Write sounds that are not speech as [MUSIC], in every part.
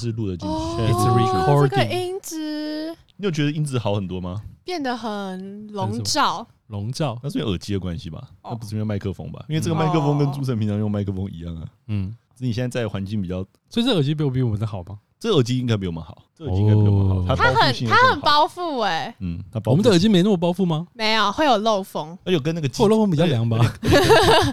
是录得进去。哦，现在是这个音质你有觉得音质好很多吗？变得很笼罩，笼罩，那是因为耳机的关系吧？哦那不是因为麦克风吧？因为这个麦克风跟朱晨平常用麦克风一样啊。嗯，只是你现在在环境比较，所以这耳机比我比我们的好吗？这耳机应该比我们好，这耳机应该比我们好。哦它它很它很，包覆哎，嗯，它包覆我们的耳性机没那么包覆吗？没有会有漏风，而且跟那个漏风比较凉吧？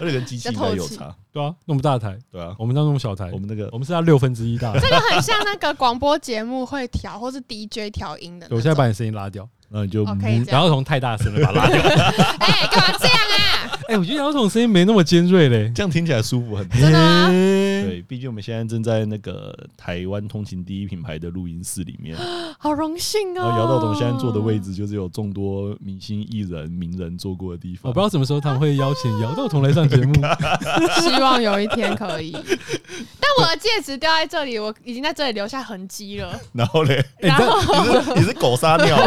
而且 [LAUGHS] 跟机器应该有比较差，对啊，那么大台，对啊。我们家那么小台我，们那个我们是要六分之一大台。这个很像那个广播节目会调或是 DJ 调音的我现在把你声音拉掉，然后你就然后从太大声了把它拉掉。[LAUGHS] 哎，干嘛这样啊？哎，我觉得姚总声音没那么尖锐嘞。这样听起来舒服很多。真的吗？对，毕竟我们现在正在那个台湾通勤第一品牌的录音室里面，[GASPS] 好荣幸哦。然后姚道彤现在坐的位置就是有众多明星艺人、名人坐过的地方。我不知道什么时候他们会邀请姚道彤来上节目。[LAUGHS] 希望有一天可以。但我的戒指掉在这里，我已经在这里留下痕迹了。然后嘞，哎，[LAUGHS] 然后你是你是狗撒尿，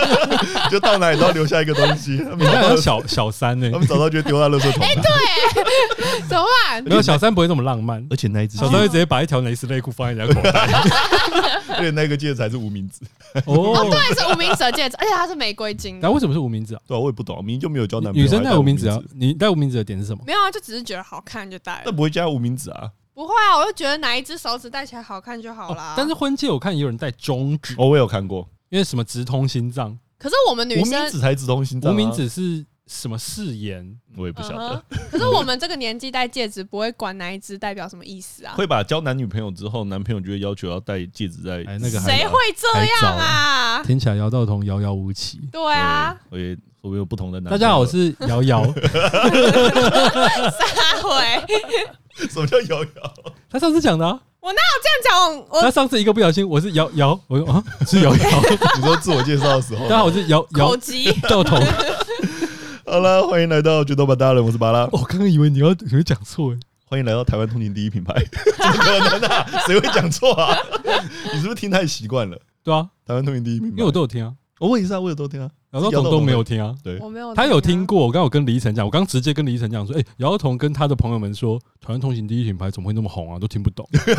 [LAUGHS] 就到哪里都要留下一个东西。他们你看找到小小三呢他，们找到就丢到垃圾桶。[LAUGHS] 怎么办？没有小三不会这么浪漫。而且那一只小三会直接把一条蕾丝内裤放在人家口袋。[LAUGHS] 而且那个戒指还是无名指。哦，对，是无名指的戒指，而且它是玫瑰金的。然后为什么是无名指啊？对啊，我也不懂，明明就没有交男朋友。女生戴还无名指啊？你戴无名指的点是什么？没有啊，就只是觉得好看就戴那。不会加无名指啊？不会啊，我就觉得哪一只手指戴起来好看就好啦。哦但是婚戒我看也有人戴中指，哦，我有看过，因为什么直通心脏，可是我们女生无名生，指才直通心脏啊。无名指是什么誓言？我也不晓得嗯。[LAUGHS] 可是我们这个年纪戴戒指，不会管哪一只代表什么意思啊？会把交男女朋友之后，男朋友就会要求要戴戒指在。哎，那个还谁会这样啊？听起来姚道彤遥遥无期。对啊，我也我有不同的男。大家好，我是瑶瑶。撒回。什么叫摇摇？他上次讲的啊，我哪有这样讲？我他上次一个不小心，我是瑶瑶，我说啊是瑶瑶。[LAUGHS] 你说自我介绍的时候大。家好，我是姚口姚急。道彤。[LAUGHS] 好了，欢迎来到决斗吧大人，我是巴拉。我刚刚以为你要你会讲错哎。欢迎来到台湾通勤第一品牌。[LAUGHS] 怎么可能啊？谁会讲错啊？你是不是听太习惯了？对啊，台湾通勤第一品牌，因为我都有听啊，我问一下，我有都听啊。姚道彤都没有听啊。对，我没有，他有听。过，我刚有跟李依晨讲，我刚直接跟李依晨讲说，哎、姚道彤跟他的朋友们说，台湾通行第一品牌怎么会那么红啊？都听不懂，[LAUGHS] 不是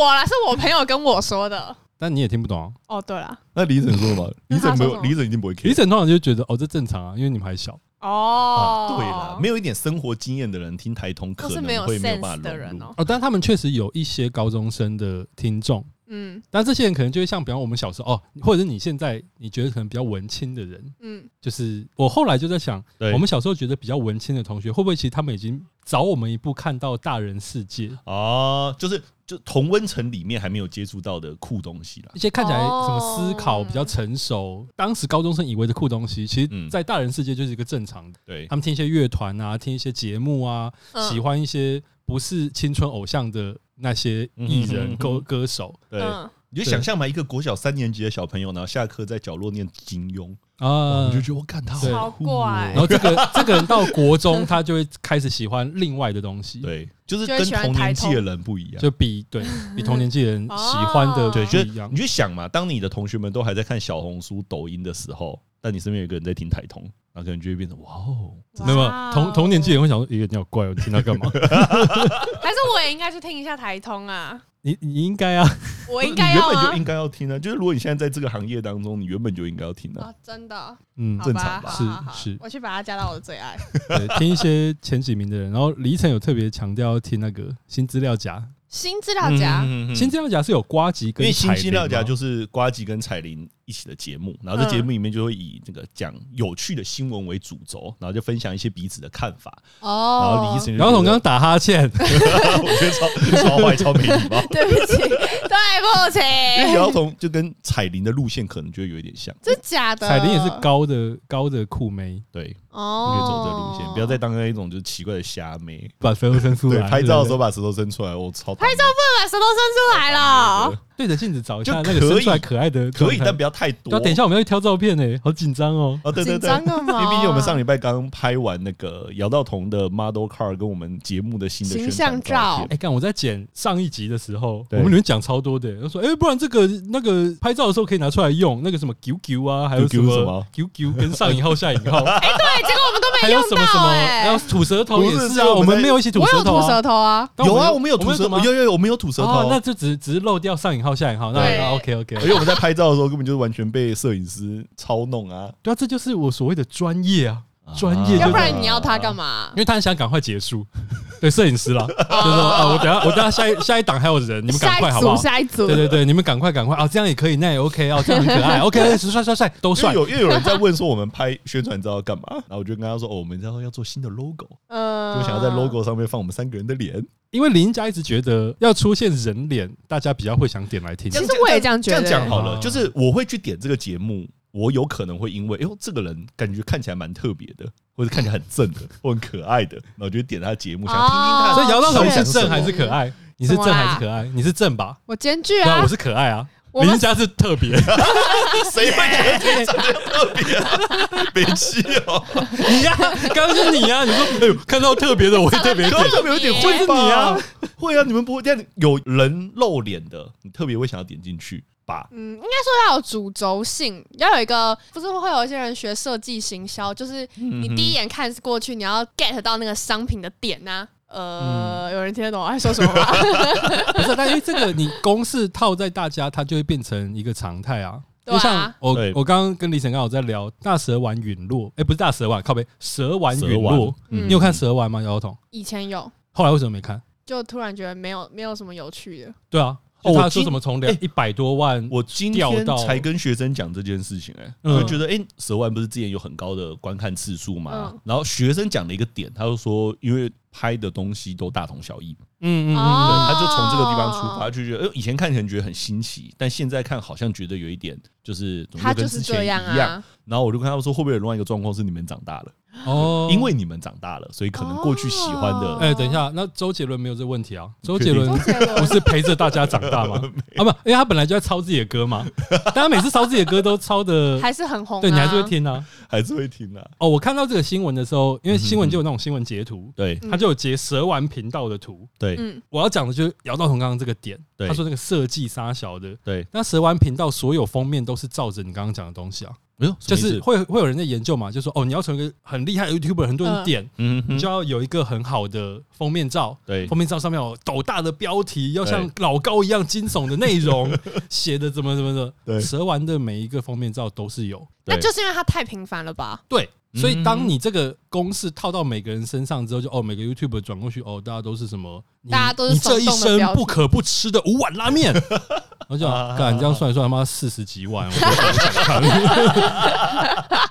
我啦，是我朋友跟我说的。但你也听不懂啊。哦，对了，那李晨说吧？[LAUGHS] 李晨没有，李晨一定不会 care。李依晨通常就觉得，哦，这正常啊，因为你们还小。哦啊，，对了，没有一点生活经验的人听台通可能会没有办法融入。的人哦。哦，但他们确实有一些高中生的听众，嗯。但这些人可能就会像，比方我们小时候哦，或者是你现在你觉得可能比较文青的人，嗯，就是我后来就在想，对。我们小时候觉得比较文青的同学，会不会其实他们已经早我们一步看到大人世界，哦，就是就同温层里面还没有接触到的酷东西啦一。些看起来什么思考哦比较成熟，当时高中生以为的酷东西，其嗯。实，在大人世界就是一个正常的。对。他，们听一些乐团啊，听一些节目啊，嗯。喜欢一些不是青春偶像的那些艺人、歌歌手。对，嗯。你就想象嘛，一个国小三年级的小朋友，然后下课在角落念金庸，啊。你就觉得我看他好怪。然后这个这个人到国中，他就会开始喜欢另外的东西，，对，就是跟同年纪的人不一样。就比对比同年纪的人喜欢的哦对，就是不一样你。去想嘛，当你的同学们都还在看小红书、抖音的时候，但你身边有一个人在听台通，然后可能就会变成哇哦，没有哇哦同同年纪人会想说，咦，你好怪哦，你听他干嘛？[LAUGHS] 还是我也应该去听一下台通啊？你你应该啊，我应你该要原本就应？该要听啊。就是如果你现在在这个行业当中，你原本就应该要听啊。啊，真的，嗯，好正常吧好好好是是我去把它加到我的最爱。对，听一些前几名的人，然后李依晨有特别强调要听那个新资料夹，新资料夹，嗯新资料夹是有瓜吉跟因为新彩铃吗资料夹就是呱吉跟彩铃一起的节目，然后这节目里面就会以这个讲有趣的新闻为主轴，然后就分享一些彼此的看法。哦然后李哦医，生然后我刚刚打哈欠，[LAUGHS] 我觉得超超坏、超没礼貌。[LAUGHS] 对不起，对不起，因为姚彤就跟彩铃的路线可能就会有一点像，真假的？彩铃也是高的高的酷妹，对，你哦，可以走这个路线，不要再当那一种就是奇怪的虾妹。把舌头伸出对，来，拍照的时候把舌头伸出来，我超拍照不能把舌头伸出来了。对着镜子找一下那个伸出来可以可爱的，可以，但不要太多。对，等一下我们要去挑照片呢，好紧张哦。哦，对对对，紧张干嘛？因为毕竟我们上礼拜刚拍完那个姚道彤的 model car 跟我们节目的新的形象照。哎，看我在剪上一集的时候，我们里面讲超多的，他说，哎，不然这个那个拍照的时候可以拿出来用，那个什么 QQ 啊，还有什么什么 QQ 跟上引号下引号。[LAUGHS] 哎，对，结果我们都没用到。还有什么什么？还有吐舌头也是啊，我们没有一起吐舌头。我有吐舌头啊，有啊，我们有吐舌头，有有有，我们有吐舌头，那就只只是漏掉上引号下引号。那 OK OK，因为我们在拍照的时候根本就是完全被摄影师操弄啊。对啊，这就是我所谓的专业啊，专业。要不然你要他干嘛？因为他很想赶快结束。[LAUGHS] 对，摄影师啦，就是说啊，我等下我等下下一下一档还有人，你们赶快好不好？下一组，对对对，你们赶快赶快啊，这样也可以，那也 OK [LAUGHS] 哦，这样很可爱，OK，帅帅帅，[LAUGHS] 都帅。有又有人在问说我们拍宣传照要干嘛，然后我就跟他说，哦，我们然后要做新的 logo，嗯，就想要在 logo 上面放我们三个人的脸。因为林家一直觉得要出现人脸，大家比较会想点来听。其实我也这样觉得。这样讲好了，就是我会去点这个节目，我有可能会因为，哎呦，这个人感觉看起来蛮特别的，或者看起来很正的，[LAUGHS] 或很可爱的，然后就点他的节目，想听听他。所以姚道彤是正还是可爱？你是正还是可爱？你是正吧？我兼具啊。我是可爱啊。林家是特别。[LAUGHS] 谁会觉得自己特别啊？[LAUGHS] 别气哦！你呀，刚刚是你呀。你说，哎呦，看到特别的，我会特别点。特别有点会是你啊？会啊！你们不会这样有人露脸的，你特别会想要点进去吧？嗯，应该说要有主轴性，要有一个，不是会有一些人学设计行销，就是你第一眼看过去，你要 get 到那个商品的点呐。呃，有人听得懂我在说什么吗？[LAUGHS] 不是，但因为这个你公式套在大家，它就会变成一个常态啊。就像我我刚刚跟李晨刚好在聊大蛇丸陨落，哎，不是大蛇丸，靠背蛇丸陨落。你有看蛇丸吗？姚道彤？以前有，后来为什么没看？就突然觉得没有没有什么有趣的。对啊。哦，他说什么从两一百多万，我今天才跟学生讲这件事情，哎，我就觉得，哎，蛇丸不是之前有很高的观看次数嘛？然后学生讲了一个点，他就说，因为拍的东西都大同小异，嗯嗯，对，他就从这个地方出发，就觉得，哎，以前看起来觉得很新奇，但现在看好像觉得有一点，就是他跟之前一样。然后我就跟他们说，会不会有另外一个状况是你们长大了？哦，因为你们长大了，所以可能过去喜欢的。哎，等一下，那周杰伦没有这个问题啊？周杰伦不是陪着大家长大吗？[LAUGHS] 啊，不，因为他本来就在抄自己的歌嘛。但他每次抄自己的歌都抄的 [LAUGHS] 还是很红，对，你还是会听啊，还是会听啊。哦，我看到这个新闻的时候，因为新闻就有那种新闻截图，对，他就有截蛇丸频道的图。对，我要讲的就是姚道彤刚刚这个点，他说那个设计杀小的，对，那蛇丸频道所有封面都是照着你刚刚讲的东西啊。哎呦，就是会会有人在研究嘛，就说哦，你要成为一个很厉害的 YouTuber，很多人点，嗯，你就要有一个很好的封面照，对，封面照上面有斗大的标题，要像老高一样惊悚的内容，[LAUGHS] 写的怎么怎么的，对，蛇丸的每一个封面照都是有，那就是因为它太频繁了吧？对。所以，当你这个公式套到每个人身上之后，就哦，每个 YouTuber 转过去，哦，大家都是什么？大家都是你这一生不可不吃的五碗拉面。[LAUGHS] 我就干，这样算一算，他妈四十几万，我都想看。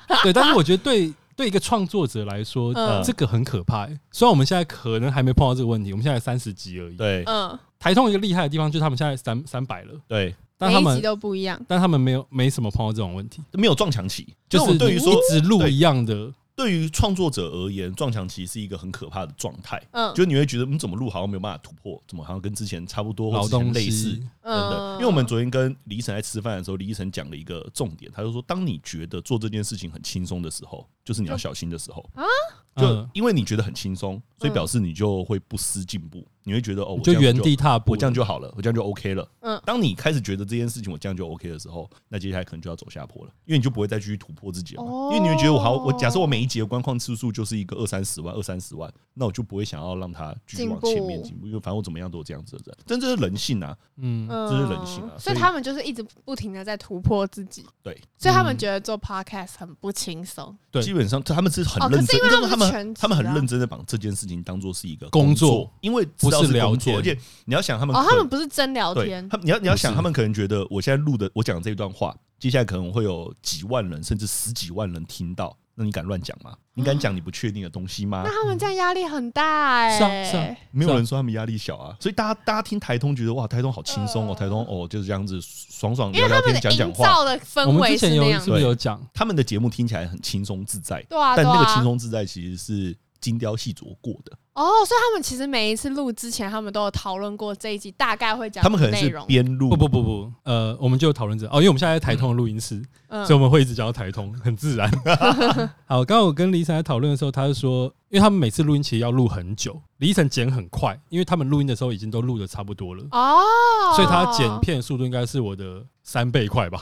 [LAUGHS] 对，但是我觉得对对一个创作者来说，这个很可怕。虽然我们现在可能还没碰到这个问题，我们现在三十集而已。对，嗯，台通一个厉害的地方就是他们现在三三百了。对。但他们都不一样，但他们没有没什么碰到这种问题，没有撞墙期，就是对于说一直录一样的。对于创作者而言，撞墙期是一个很可怕的状态。嗯，就你会觉得你怎么录好像没有办法突破，怎么好像跟之前差不多，或之前类似，等等。因为我们昨天跟李依晨在吃饭的时候，李依晨讲了一个重点，他就说，当你觉得做这件事情很轻松的时候，就是你要小心的时候啊。就因为你觉得很轻松，所以表示你就会不思进步。你会觉得哦，我就原地踏步，我这样就好了，我这样就 OK 了。嗯，当你开始觉得这件事情我这样就 OK 的时候，那接下来可能就要走下坡了，因为你就不会再继续突破自己了。因为你会觉得我好，我假设我每一集的观看次数就是一个二三十万，二三十万，那我就不会想要让它继续往前面进步，因为反正我怎么样都这样子的人。真正是人性啊，嗯，这是人性啊。所以他们就是一直不停的在突破自己。对，所以他们觉得做 Podcast 很不轻松。对，基本上他们是很认真，因为他们他们很认真的把这件事情当做是一个工作，因为不是聊天，而且。你要想他们哦，他们不是真聊天。他你要你要想他们可能觉得我现在录的我讲的这一段话，接下来可能会有几万人甚至十几万人听到，那你敢乱讲吗？你敢讲你不确定的东西吗？[GASPS] 那他们这样压力很大哎。是啊是啊，没有人说他们压力小啊。所以大家大家听台通觉得哇，台通好轻松哦，台通哦就是这样子爽爽聊聊天讲讲话。我们之前有是不是有讲他们的节目听起来很轻松自在？对啊，但那个轻松自在其实是精雕细琢过的。哦，所以他们其实每一次录之前，他们都有讨论过这一集大概会讲他们可能是边录，不不不不，呃，我们就讨论着哦，因为我们现在在台通的录音室，嗯、所以我们会一直讲到台通，[LAUGHS] 很自然。[LAUGHS] 好，刚刚我跟李晨在讨论的时候，他就说，因为他们每次录音其实要录很久，李晨剪很快，因为他们录音的时候已经都录的差不多了哦，所以他剪片速度应该是我的三倍快吧。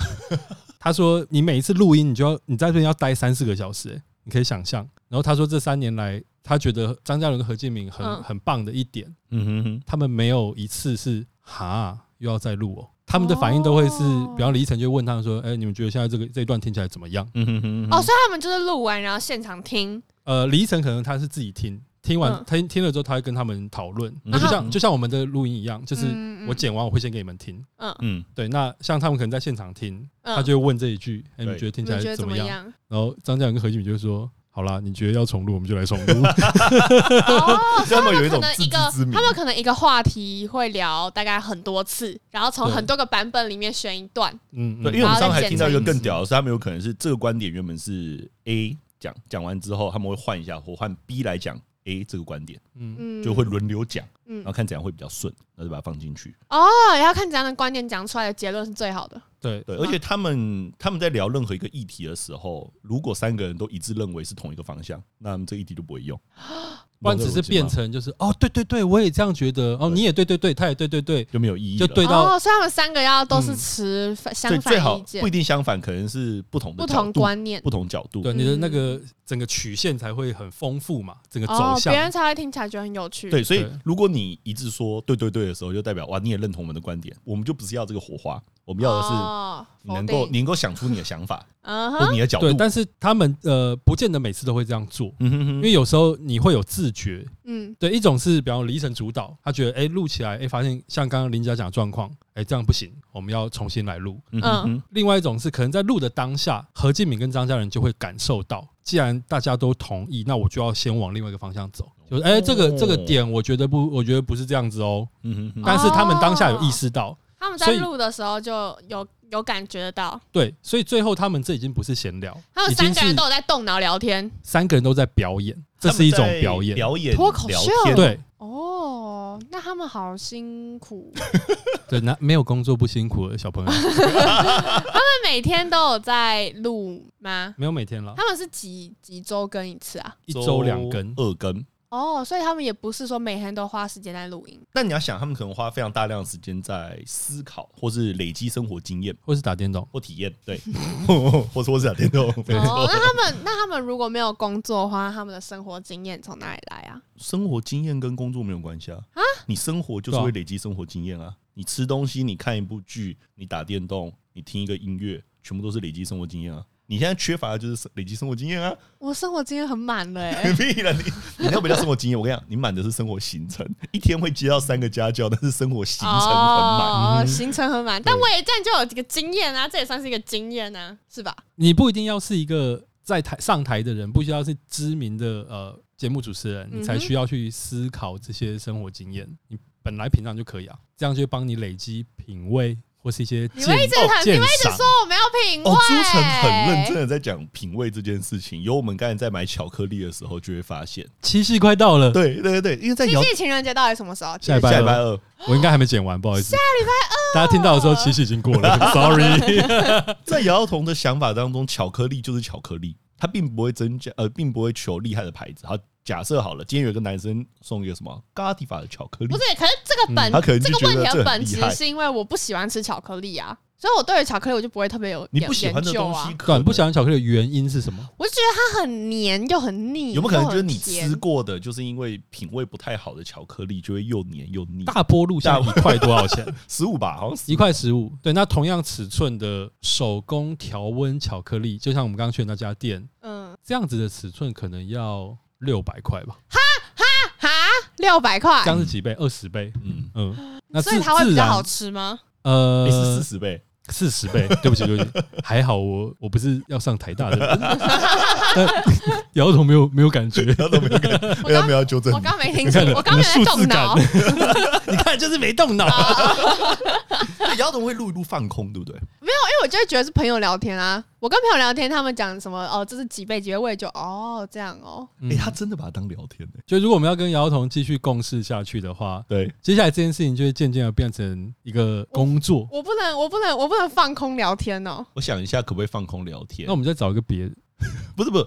他说：“你每一次录音，你就要你在这边要待三四个小时，欸，你可以想象。然后他说，这三年来，他觉得张嘉伦跟何建敏很很棒的一点，嗯哼哼，他们没有一次是哈又要再录哦。他们的反应都会是，比方李依晨就问他们说：‘哎，你们觉得现在这个这一段听起来怎么样？’嗯哼哼。哦，所以他们就是录完然后现场听。呃，李依晨可能他是自己听。”听完听听了之后，他会跟他们讨论，就像就像我们的录音一样，就是我剪完我会先给你们听，嗯嗯，对。那像他们可能在现场听，他就会问这一句：“哎，你觉得听起来怎么样？”然后张嘉伦跟何敬敏就说：“好啦，你觉得要重录，我们就来重录。[LAUGHS] ”哦，他们有一种一个，他们可能一个话题会聊大概很多次，然后从很多个版本里面选一段，嗯，对。因为我们刚才听到一个更屌的是，他们有可能是这个观点原本是 A 讲，讲完之后他们会换一下，或换 B 来讲。A 这个观点，嗯，就会轮流讲，嗯，然后看怎样会比较顺，那就把它放进去。哦，然后看怎样的观点讲出来的结论是最好的。对对，而且他们他们在聊任何一个议题的时候，如果三个人都一致认为是同一个方向，那么这个议题就不会用。[GASPS] 不然只是变成就是哦，对对对，我也这样觉得。哦，你也对对对，他也对对对，就没有意义，就对到哦，所以他们三个要都是持相反意见，不一定相反，可能是不同的不同观念、不同角度，对你的那个整个曲线才会很丰富嘛，整个走向，别人才会听起来觉得很有趣。对，所以如果你一致说对对对的时候，就代表哇，你也认同我们的观点，我们就不是要这个火花。我们要的是能够你能够想出你的想法，或你的角度。对，但是他们呃，不见得每次都会这样做，嗯、哼哼因为有时候你会有自觉。嗯，对，一种是比方李晨主导，他觉得哎录起来哎发现像刚刚林家讲的状况，哎这样不行，我们要重新来录。嗯哼，另外一种是可能在录的当下，何建敏跟张家人就会感受到，既然大家都同意，那我就要先往另外一个方向走。就是哎这个这个点，我觉得不，我觉得不是这样子哦。嗯哼，但是他们当下有意识到。他们在录的时候就有有感觉得到，对，所以最后他们这已经不是闲聊，他们三个人都有在动脑聊天，三个人都在表演，这是一种表演，表演脱口秀，对，哦，那他们好辛苦，[LAUGHS] 对，那没有工作不辛苦的小朋友，[LAUGHS] 他们每天都有在录吗？没有每天了，他们是几几周更一次啊？一周两更，二更。哦，所以他们也不是说每天都花时间在录音。那你要想，他们可能花非常大量的时间在思考，或是累积生活经验，或是打电动，或体验。对，[LAUGHS] 或是或是打电动。[LAUGHS] 哦，那他们那他们如果没有工作的话，他们的生活经验从哪里来啊？生活经验跟工作没有关系啊！啊，你生活就是会累积生活经验啊！你吃东西，你看一部剧，你打电动，你听一个音乐，全部都是累积生活经验啊！你现在缺乏的就是累积生活经验啊！我生活经验很满了，哎，屁了！你你那不叫生活经验，我跟你讲，你满的是生活行程。一天会接到三个家教，但是生活行程很满，哦，行程很满。但我也这样就有几个经验啊，这也算是一个经验啊，是吧？你不一定要是一个在台上台的人，不需要是知名的呃节目主持人，你才需要去思考这些生活经验。你本来平常就可以啊，这样就会帮你累积品味。或是一些你们一直很，你们一直说我们要品味。哦，朱晨很认真的在讲品味这件事情。有我们刚才在买巧克力的时候，就会发现七夕快到了。对对对，因为在七夕情人节到底什么时候？下礼拜二。我应该还没剪完，不好意思。下礼拜二，大家听到的时候，七夕已经过了，[LAUGHS] sorry。[LAUGHS] 在姚姚彤的想法当中，巧克力就是巧克力，它并不会增加，呃，并不会求厉害的牌子。好。假设好了，今天有一个男生送一个什么 Godiva 的巧克力，不是？可是这个本，嗯、这个问题的本质是因为我不喜欢吃巧克力啊，所以我对于巧克力我就不会特别有你不喜欢的东西。对，你不喜欢巧克力的原因是什么？我就觉得它很黏又很腻。有没有可能就是你吃过的，就是因为品味不太好的巧克力，就会又黏又腻？大波路下一块多少钱？[LAUGHS] 十五吧，好像一块十五。对，那同样尺寸的手工调温巧克力，就像我们刚刚去的那家店，嗯，这样子的尺寸可能要六百块吧。哈哈哈，六百块，这样是几倍？二十倍。嗯嗯，那所以它会比较好吃吗？呃，是四十倍，四十倍。对不起，对不起，还好我我不是要上台大的人。[LAUGHS] 姚总没有没有感觉，姚总没有感觉，我刚没有纠正，我刚没听清，我刚没在动脑。[LAUGHS] 你看，就是没动脑。姚总会录一录放空，对不对？没有，因为我就会觉得是朋友聊天啊。我跟朋友聊天，他们讲什么哦，这是几倍几倍，我也就哦这样哦。哎、欸，他真的把它当聊天呢、欸。就如果我们要跟姚彤继续共事下去的话，对，接下来这件事情就会渐渐的变成一个工作。我，我不能，我不能，我不能放空聊天哦。我想一下，可不可以放空聊天？那我们再找一个别的。[LAUGHS] 不是不是，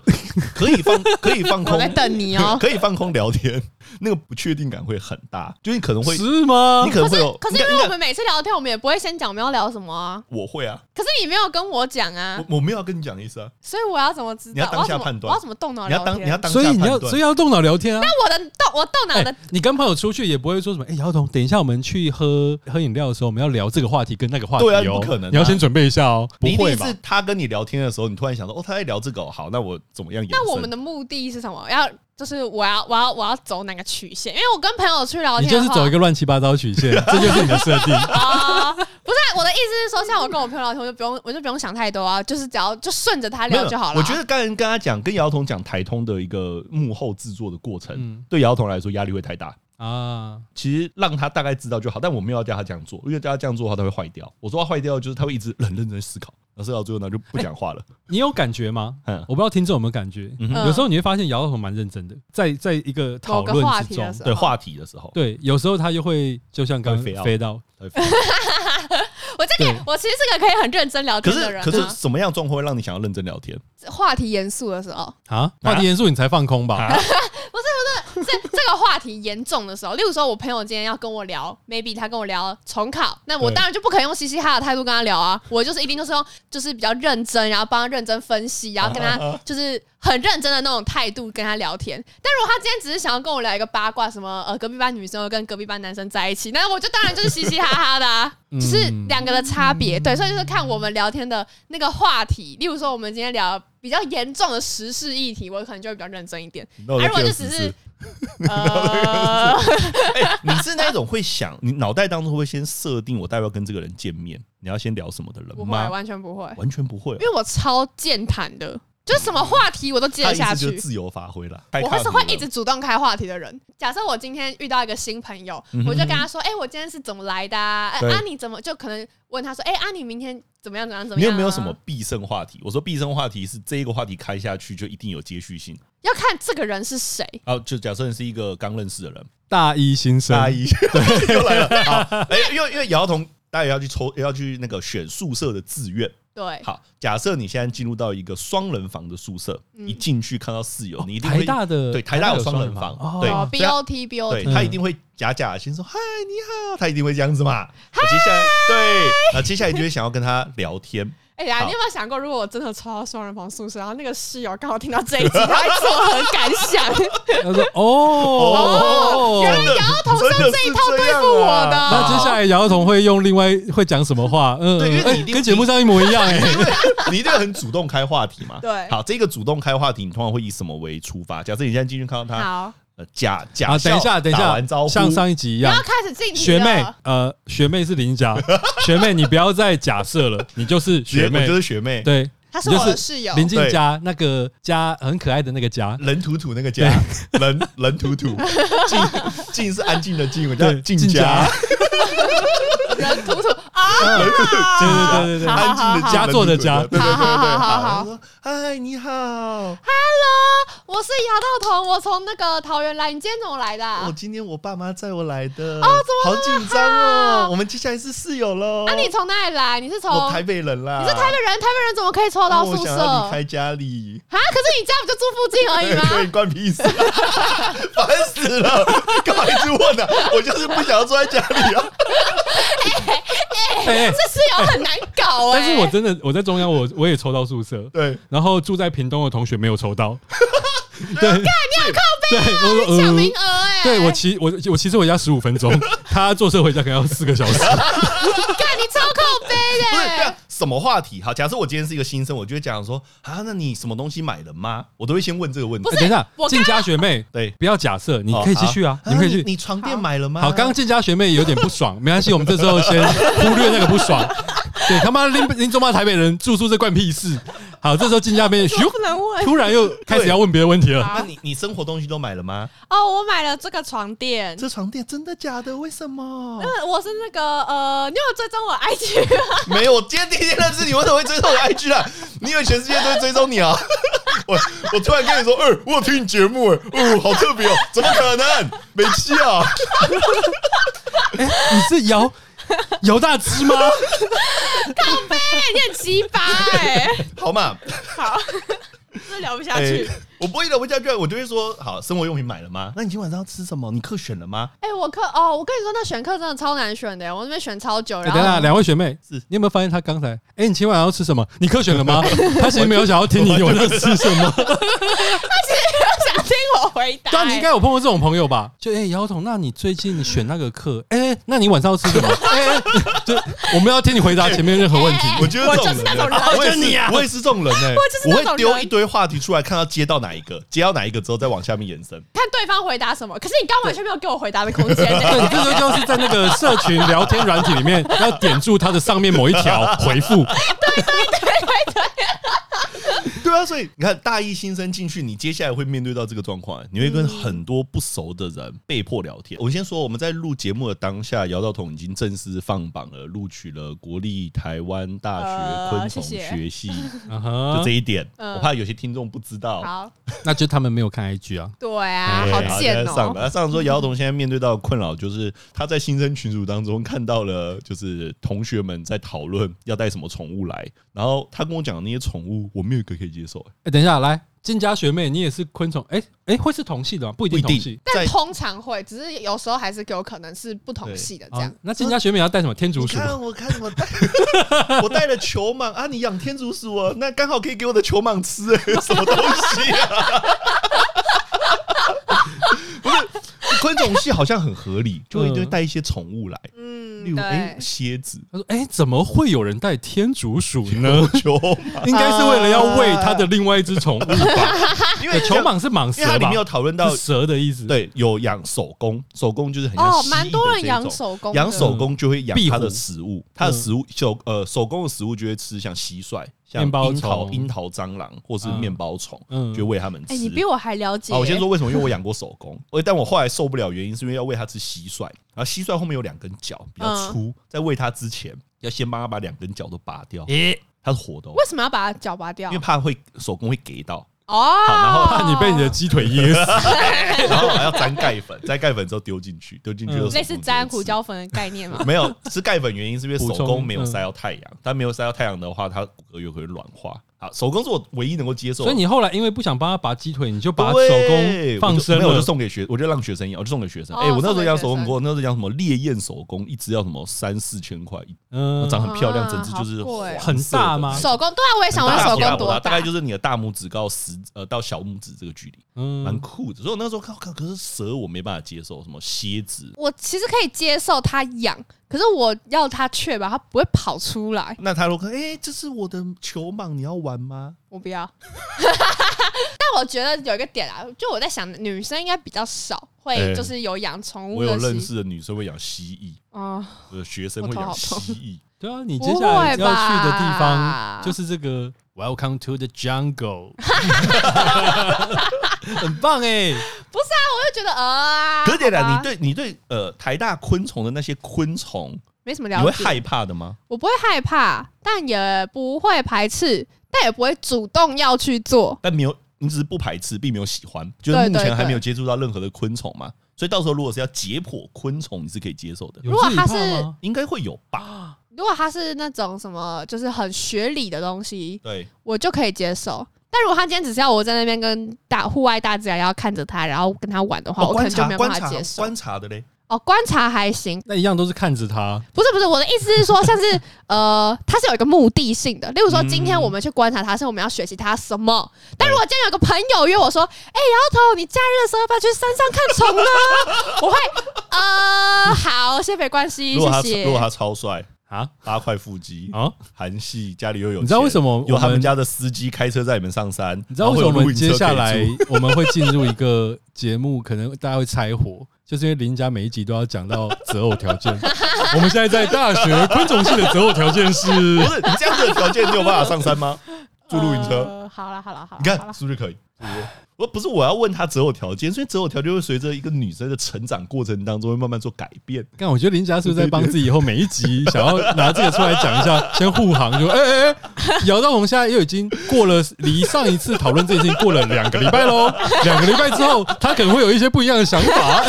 可以放 [LAUGHS] 可以放空，我在等你哦。[LAUGHS] 可以放空聊天，那个不确定感会很大，就你可能会是吗？你可能会有，可是因为我们每次聊天，我们也不会先讲我们要聊什么啊。我会啊，可是你没有跟我讲啊，我我没有要跟你讲的意思啊。所以我要怎么知道？你要当下判断，我要怎么动脑聊天？你要当你要当，所以你要所以要动脑聊天啊。那我的动我动脑的，你跟朋友出去也不会说什么？哎，姚彤，等一下我们去喝喝饮料的时候，我们要聊这个话题跟那个话题哦。对啊，不可能，你要先准备一下哦。不会是他跟你聊天的时候，你突然想到哦，他在聊这个，好，那我怎么样演？那我们的目的是什么？要就是我要我要我要走哪个曲线？因为我跟朋友去聊天，你就是走一个乱七八糟曲线，[LAUGHS] 这就是你的设定啊！不是我的意思是说，像我跟我朋友聊天，我就不用我就不用想太多啊，就是只要就顺着他聊就好了。我觉得刚才跟他讲，跟姚彤讲台通的一个幕后制作的过程，嗯、对姚彤来说压力会太大啊。其实让他大概知道就好，但我没有要叫他这样做，因为叫他这样做的话，他会坏掉。我说他坏掉，就是他会一直很认真思考。然后思考最后呢就不讲话了。你有感觉吗？嗯，我不知道听众有没有感觉。有时候你会发现姚彤蛮认真的，在在一个讨论之中，对话题的时候，对，有时候他又会就像刚飞飞到。[LAUGHS] 我这个我其实是个可以很认真聊天的人。可是什么样状况会让你想要认真聊天？话题严肃的时候啊？话题严肃你才放空吧？不是不是，这这个话题严重的时候，例如说我朋友今天要跟我聊，maybe 他跟我聊重考，那我当然就不可以用嘻嘻哈哈的态度跟他聊啊，我就是一定就是用就是比较认真，然后帮他认真分析，然后跟他就是很认真的那种态度跟他聊天。但如果他今天只是想要跟我聊一个八卦，什么呃隔壁班女生跟隔壁班男生在一起，那我就当然就是嘻嘻哈哈的啊，[LAUGHS] 就是两个的差别。对，所以就是看我们聊天的那个话题，例如说我们今天聊比较严重的时事议题，我可能就会比较认真一点。而如果就只是。呃，[LAUGHS] 欸、你是那种会想，你脑袋当中会先设定我待会要跟这个人见面，你要先聊什么的人吗？不会，完全不会，完全不会，因为我超健谈的，就是什么话题我都接得下去，就自由发挥了。我会是会一直主动开话题的人。假设我今天遇到一个新朋友，我就跟他说：“哎、欸，我今天是怎么来的、啊？哎，啊，你怎么就可能问他说：哎、欸，啊，你明天怎么样？怎么样？怎么样？”你有没有什么必胜话题？我说必胜话题是这一个话题开下去就一定有接续性。要看这个人是谁啊？就假设你是一个刚认识的人，大一新生，大一 [LAUGHS] [LAUGHS] 又来了。好，哎，因为因为姚彤，大家要去抽，要去那个选宿舍的志愿。对，好，假设你现在进入到一个双人房的宿舍，一进去看到室友，你一定会台大的对台大有双人房，对，B O T B O T，他一定会假假先说嗨，你好，他一定会这样子嘛。接下来对，那接下来就会想要跟他聊天。哎呀，你有没有想过，如果我真的抽到双人房宿舍，然后那个室友刚好听到这一集，他会作何感想？[LAUGHS] 他说：“哦，原来姚彤是用这一套对付我的。”那接下来姚彤会用另外会讲什么话？嗯，对，因为你跟节目上一模一样哎，你一定很主动开话题嘛。对，好，这个主动开话题，你通常会以什么为出发？假设你现在进去看到他，好。假假，等一下，等一下，像上一集一样，要开始进学妹，呃，学妹是林家，[LAUGHS] 学妹，你不要再假设了，你就是学妹，就是学妹，对，她是我的室友，林静家那个家很可爱的那个家，人土土那个家，人人土土，[LAUGHS] 静静是安静的静，我叫静家。人 [LAUGHS] 土土啊！对对对对，安静的家做的家，好好好好好。嗨，你好，Hello，我是牙道彤，我从那个桃园来，你今天怎么来的？我今天我爸妈载我来的。哦，怎么好紧张哦？我们接下来是室友喽。啊，你从哪里来？你是从台北人啦。你是台北人，台北人怎么可以抽到宿舍？离开家里啊？可是你家不就住附近而已吗？[LAUGHS] 可以关屁事，[LAUGHS] 烦死了！干嘛一直问呢？我就是不想要住在家里啊。哎，这室友很难搞哎。但是我真的，我在中央，我我也抽到宿舍。对，然后住在屏东的同学没有抽到。[LAUGHS] 对，干，你好靠背啊！抢名额哎。对，我骑我我骑车回家十五分钟，他坐车回家可能要四个小时。干，你超靠背的。什么话题？好，假设我今天是一个新生，我就会讲说啊，那你什么东西买了吗？我都会先问这个问题。等一下，静佳学妹，对，不要假设，你可以继续啊，你可以去。你床垫买了吗？好，刚刚静佳学妹有点不爽，没关系，我们这时候先忽略那个不爽。对他妈林林中妈台北人住宿这关屁事。好，这时候进家边，[LAUGHS] 咻，突然又开始要问别的问题了。那你你生活东西都买了吗？哦，我买了这个床垫。这床垫真的假的？为什么？那我是那个呃，你有追踪我 IG 吗？没有，我今天第一天认识你，为什么会追踪我 IG 啊？你以为全世界都会追踪你啊？[LAUGHS] 我我突然跟你说，哎、欸，我有听你节目，哎，哦，好特别哦，怎么可能？没气啊？[LAUGHS] 哎、欸，你是姚 [LAUGHS] 姚大芝吗？[LAUGHS] 靠背，你很奇葩哎。[LAUGHS] 好嘛，好，这聊不下去。欸我不会聊不下去，我就会说好，生活用品买了吗？那你今天晚上要吃什么？你课选了吗？哎、欸，我课哦，我跟你说，那选课真的超难选的，我那边选超久。然后等下，两位学妹，是你有没有发现他刚才？哎、欸，你今天晚上要吃什么？你课选了吗？他其实没有想要听你晚上吃什么，我回答。但你应该有碰过这种朋友吧？就哎，姚、欸、总，那你最近选那个课？哎、欸，那你晚上要吃什么？[LAUGHS] 哎、欸，就我们要听你回答前面任何问题。欸、[LAUGHS] 我觉得我就是那种人，我也是你啊，我也是这种人哎、欸，我会丢一堆话题出来，看到接到哪一个，接到哪一个。之后再往下面延伸，看对方回答什么。可是你刚完全没有给我回答的空间。[LAUGHS] 对，你这就就是在那个社群聊天软体里面，要点住它的上面某一条回复。对对对对对。所以你看，大一新生进去，你接下来会面对到这个状况，你会跟很多不熟的人被迫聊天。我先说，我们在录节目的当下，姚道彤已经正式放榜了，录取了国立台湾大学昆虫学系。[LAUGHS] 就这一点，我怕有些听众不知道。好，那就他们没有看 IG 啊。对啊，好贱哦。上了，上说姚道彤现在面对到的困扰就是他在新生群组当中看到了，就是同学们在讨论要带什么宠物来，然后他跟我讲的那些宠物，我没有一个可以接受。哎，等一下，来，金家学妹，你也是昆虫？哎哎，会是同系的吗？不一定同系，但通常会，只是有时候还是有可能是不同系的这样。那金家学妹要带什么？天竺鼠？看我看我带，我带了球蟒啊！你养天竺鼠啊？那刚好可以给我的球蟒吃，什么东西啊？不是昆虫系好像很合理，[LAUGHS] 就会带一些宠物来。例如，哎，蝎子。他说：“哎，怎么会有人带天竺鼠呢？球 [LAUGHS] 应该是为了要喂他的另外一只宠物吧？[LAUGHS] 因为球蟒是蟒蛇吧？它里面有讨论到蛇的意思。对，有养手工，手工就是很像哦，蛮多人养手工，养手工就会养它的食物，它的食物就呃手工的食物就会吃像蟋蟀。”像樱桃、樱桃蟑螂，或是面包虫，就喂它们吃。哎，你比我还了解。我先说为什么？因为我养过守宫，[LAUGHS] 但我后来受不了，原因是因为要喂它吃蟋蟀，然后蟋蟀后面有两根脚比较粗，在喂它之前，要先帮它把两根脚都拔掉。诶，它是活的。为什么要把它脚拔掉？因为怕会手工会给到。哦，然后怕你被你的鸡腿噎死，[LAUGHS] 然后还要沾钙粉，沾钙粉之后丢进去，丢进去就类似沾胡椒粉的概念吗？没有，[LAUGHS] 吃钙粉原因是因为手工没有晒到太阳，但没有晒到太阳的话，它骨骼又会软化。好，守宫是我唯一能够接受。所以你后来因为不想帮他拔鸡腿，你就把手工放生，没有，我就送给学，我就让学生养，我就送给学生。哎，我那时候养手工，我那时候养什么烈焰手工，一只要什么三四千块，嗯，长很漂亮，整只就是很大吗？手工对啊，我也想问手工多大？大概就是你的大拇指到十呃到小拇指这个距离，嗯，蛮酷的。所以我那时候看，可是蛇我没办法接受，什么蝎子，我其实可以接受它养。可是我要他确保他不会跑出来。那他如果哎，这是我的球蟒，你要玩吗？我不要。[LAUGHS] 但我觉得有一个点啊，就我在想，女生应该比较少会就是有养宠物的。我有认识的女生会养蜥蜴啊，学生会养蜥蜴。[LAUGHS] 对啊，你接下来要去的地方就是这个。Welcome to the jungle，[LAUGHS] 很棒哎！[LAUGHS] 不是啊，我就觉得啊，可是你对你对呃台大昆虫的那些昆虫没什么了解，你会害怕的吗？我不会害怕，但也不会排斥，但也不会主动要去做。但没有，你只是不排斥，并没有喜欢，就是目前还没有接触到任何的昆虫嘛。所以到时候如果是要解剖昆虫，你是可以接受的。如果它是，应该会有吧。如果它是那种什么，就是很学理的东西，对，我就可以接受。但如果他今天只是要我在那边跟大户外大自然要看着他，然后跟他玩的话，我可能就没有办法接受。观察的嘞，哦，观察还行。那一样都是看着他，不是不是，我的意思是说，像是呃，[LAUGHS] 他是有一个目的性的。例如说，今天我们去观察他，是我们要学习他什么？但如果今天有个朋友约我说，哎，摇头，你假日的时候要不要去山上看虫呢？我会呃，好，先没关系，谢谢。如果他超帅。啊，八块腹肌啊，韩系家里又有，你知道为什么有他们家的司机开车载你们上山？你知道为什么我们接下来我们会进入一个节目，可能大家会猜火，就是因为林家每一集都要讲到择偶条件。[LAUGHS] 我们现在在大学昆虫系的择偶条件是，不是你这样子的条件，你有办法上山吗？住露营车？好了好了好了，你看是不是可以？是不是？我不是我要问他择偶条件，所以择偶条件会随着一个女生的成长过程当中会慢慢做改变。但我觉得林家是不是在帮自己以后每一集想要拿这个出来讲一下，先护航就哎哎哎，姚道红现在又已经过了离上一次讨论这件事情过了两个礼拜喽，[LAUGHS] 两个礼拜之后他可能会有一些不一样的想法，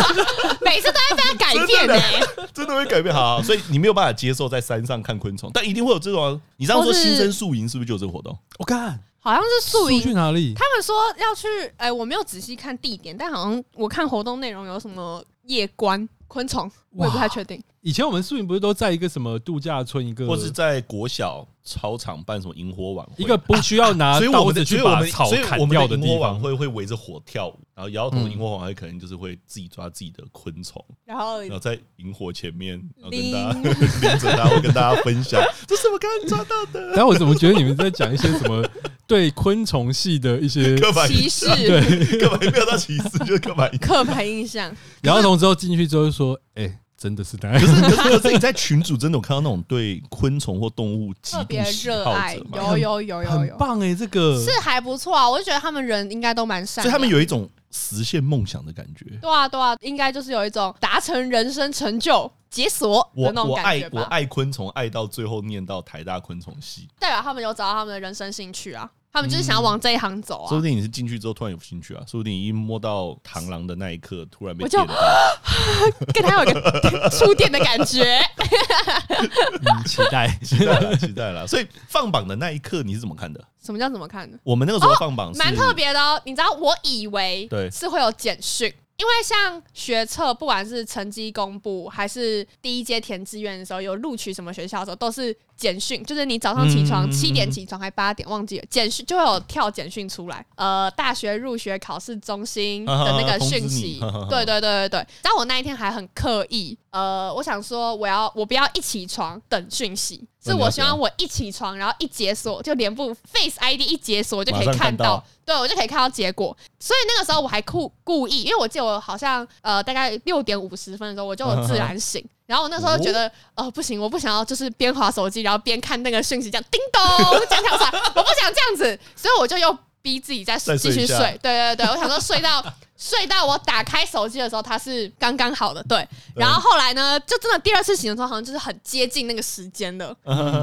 每次都会被他改变呢，[LAUGHS] 真的会改变。好，所以你没有办法接受在山上看昆虫，但一定会有这种。你这样说新生宿营是不是就有这个活动？我看。好像是宿营去哪里？他们说要去，哎、欸，我没有仔细看地点，但好像我看活动内容有什么夜观昆虫，我也不太确定。以前我们宿营不是都在一个什么度假村，一个或是在国小操场办什么萤火晚会，一个不需要拿刀子去把草砍掉的营火晚会，会围着火跳舞。然后摇头的萤火晚会可能就是会自己抓自己的昆虫，然后然后在萤火前面，然后跟大家拎 [LAUGHS] 着它，会跟大家分享，[LAUGHS] 这是我刚刚抓到的。然后我怎么觉得你们在讲一些什么对昆虫系的一些 [LAUGHS] 歧视？对，根本没有到歧视，就是刻板刻板印象。摇头之后进去之后就说：“哎。”真的是，可是可是可是你在群组真的有看到那种对昆虫或动物特别热爱，有有有有有，很棒哎，这个是还不错啊，我就觉得他们人应该都蛮善良，所以他们有一种实现梦想的感觉。对啊对啊，应该就是有一种达成人生成就解锁我那种感觉吧。我爱我爱昆虫，爱到最后念到台大昆虫系，代表他们有找到他们的人生兴趣啊。他们就是想要往这一行走啊！说不定你是进去之后突然有兴趣啊！说不定你一摸到螳螂的那一刻，突然被我就 [LAUGHS] 跟他有一个 [LAUGHS] 触电的感觉。嗯，期待，期待了，期待了。所以放榜的那一刻，你是怎么看的？什么叫怎么看的？我们那个时候放榜蛮特别的哦。你知道，我以为对是会有简讯。因为像学测，不管是成绩公布，还是第一阶填志愿的时候，有录取什么学校的时候，都是简讯，就是你早上起床七点起床，还八点忘记了，简讯就会有跳简讯出来，呃，大学入学考试中心的那个讯息，对对对对对。但我那一天还很刻意，呃，我想说我要我不要一起床等讯息。是我希望我一起床，然后一解锁，就脸部 Face ID 一解锁，我就可以看到，看到对我就可以看到结果。所以那个时候我还故故意，因为我记得我好像呃大概六点五十分的时候我就有自然醒，[LAUGHS] 然后我那时候觉得哦、呃、不行，我不想要就是边滑手机然后边看那个讯息，这样叮咚这样跳出来，我不想这样子，所以我就又逼自己再继续睡。对对对，我想说睡到。睡到我打开手机的时候，它是刚刚好的，对。然后后来呢，就真的第二次醒的时候，好像就是很接近那个时间的，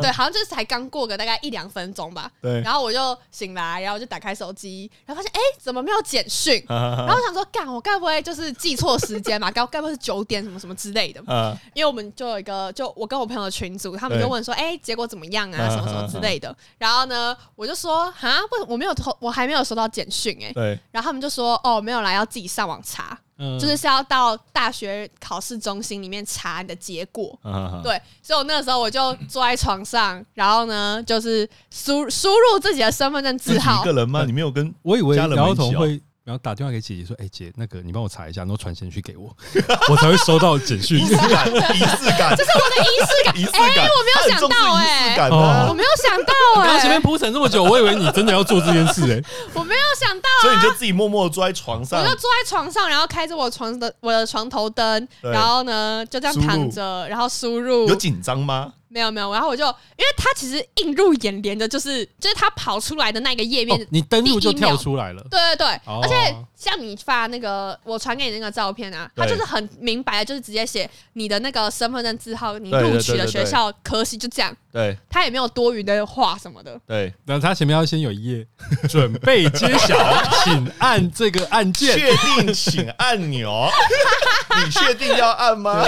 对，好像就是才刚过个大概一两分钟吧。对。然后我就醒来，然后我就打开手机，然后发现哎，怎么没有简讯？[LAUGHS] 然后我想说，干，我该不会就是记错时间嘛？[LAUGHS] 该该不会是九点什么什么之类的？[LAUGHS] 因为我们就有一个，就我跟我朋友的群组，他们就问说，哎，结果怎么样啊？什么什么之类的。然后呢，我就说，哈，为我没有投，我还没有收到简讯，哎。对。然后他们就说，哦，没有来要。自己上网查，嗯、就是是要到大学考试中心里面查你的结果。啊、对，所以我那个时候我就坐在床上，然后呢，就是输输入自己的身份证字号。一个人吗？你没有跟？我以为姚彤会。然后打电话给姐姐说：“哎姐，那个你帮我查一下，然后传简讯给我，[LAUGHS] 我才会收到简讯。仪式感，仪式感，这是我的仪式感。仪式感，我没有想到哎，我没有想到哎。刚前面铺陈这么久，我以为你真的要做这件事哎，[LAUGHS] 我没有想到。所以你就自己默默坐在床上，我就坐在床上，然后开着我床的我的床头灯，然后呢就这样躺着，然后输入。有紧张吗？”没有没有，然后我就，因为它其实映入眼帘的，就是就是它跑出来的那个页面，你登录就跳出来了。对对对，而且像你发那个我传给你那个照片啊，它就是很明白的，就是直接写你的那个身份证字号，你录取的学校科系就这样。对，它也没有多余的话什么的。对，那它前面要先有一页。[LAUGHS] 准备揭晓，请按这个按键，确定请按钮，[LAUGHS] 你确定要按吗？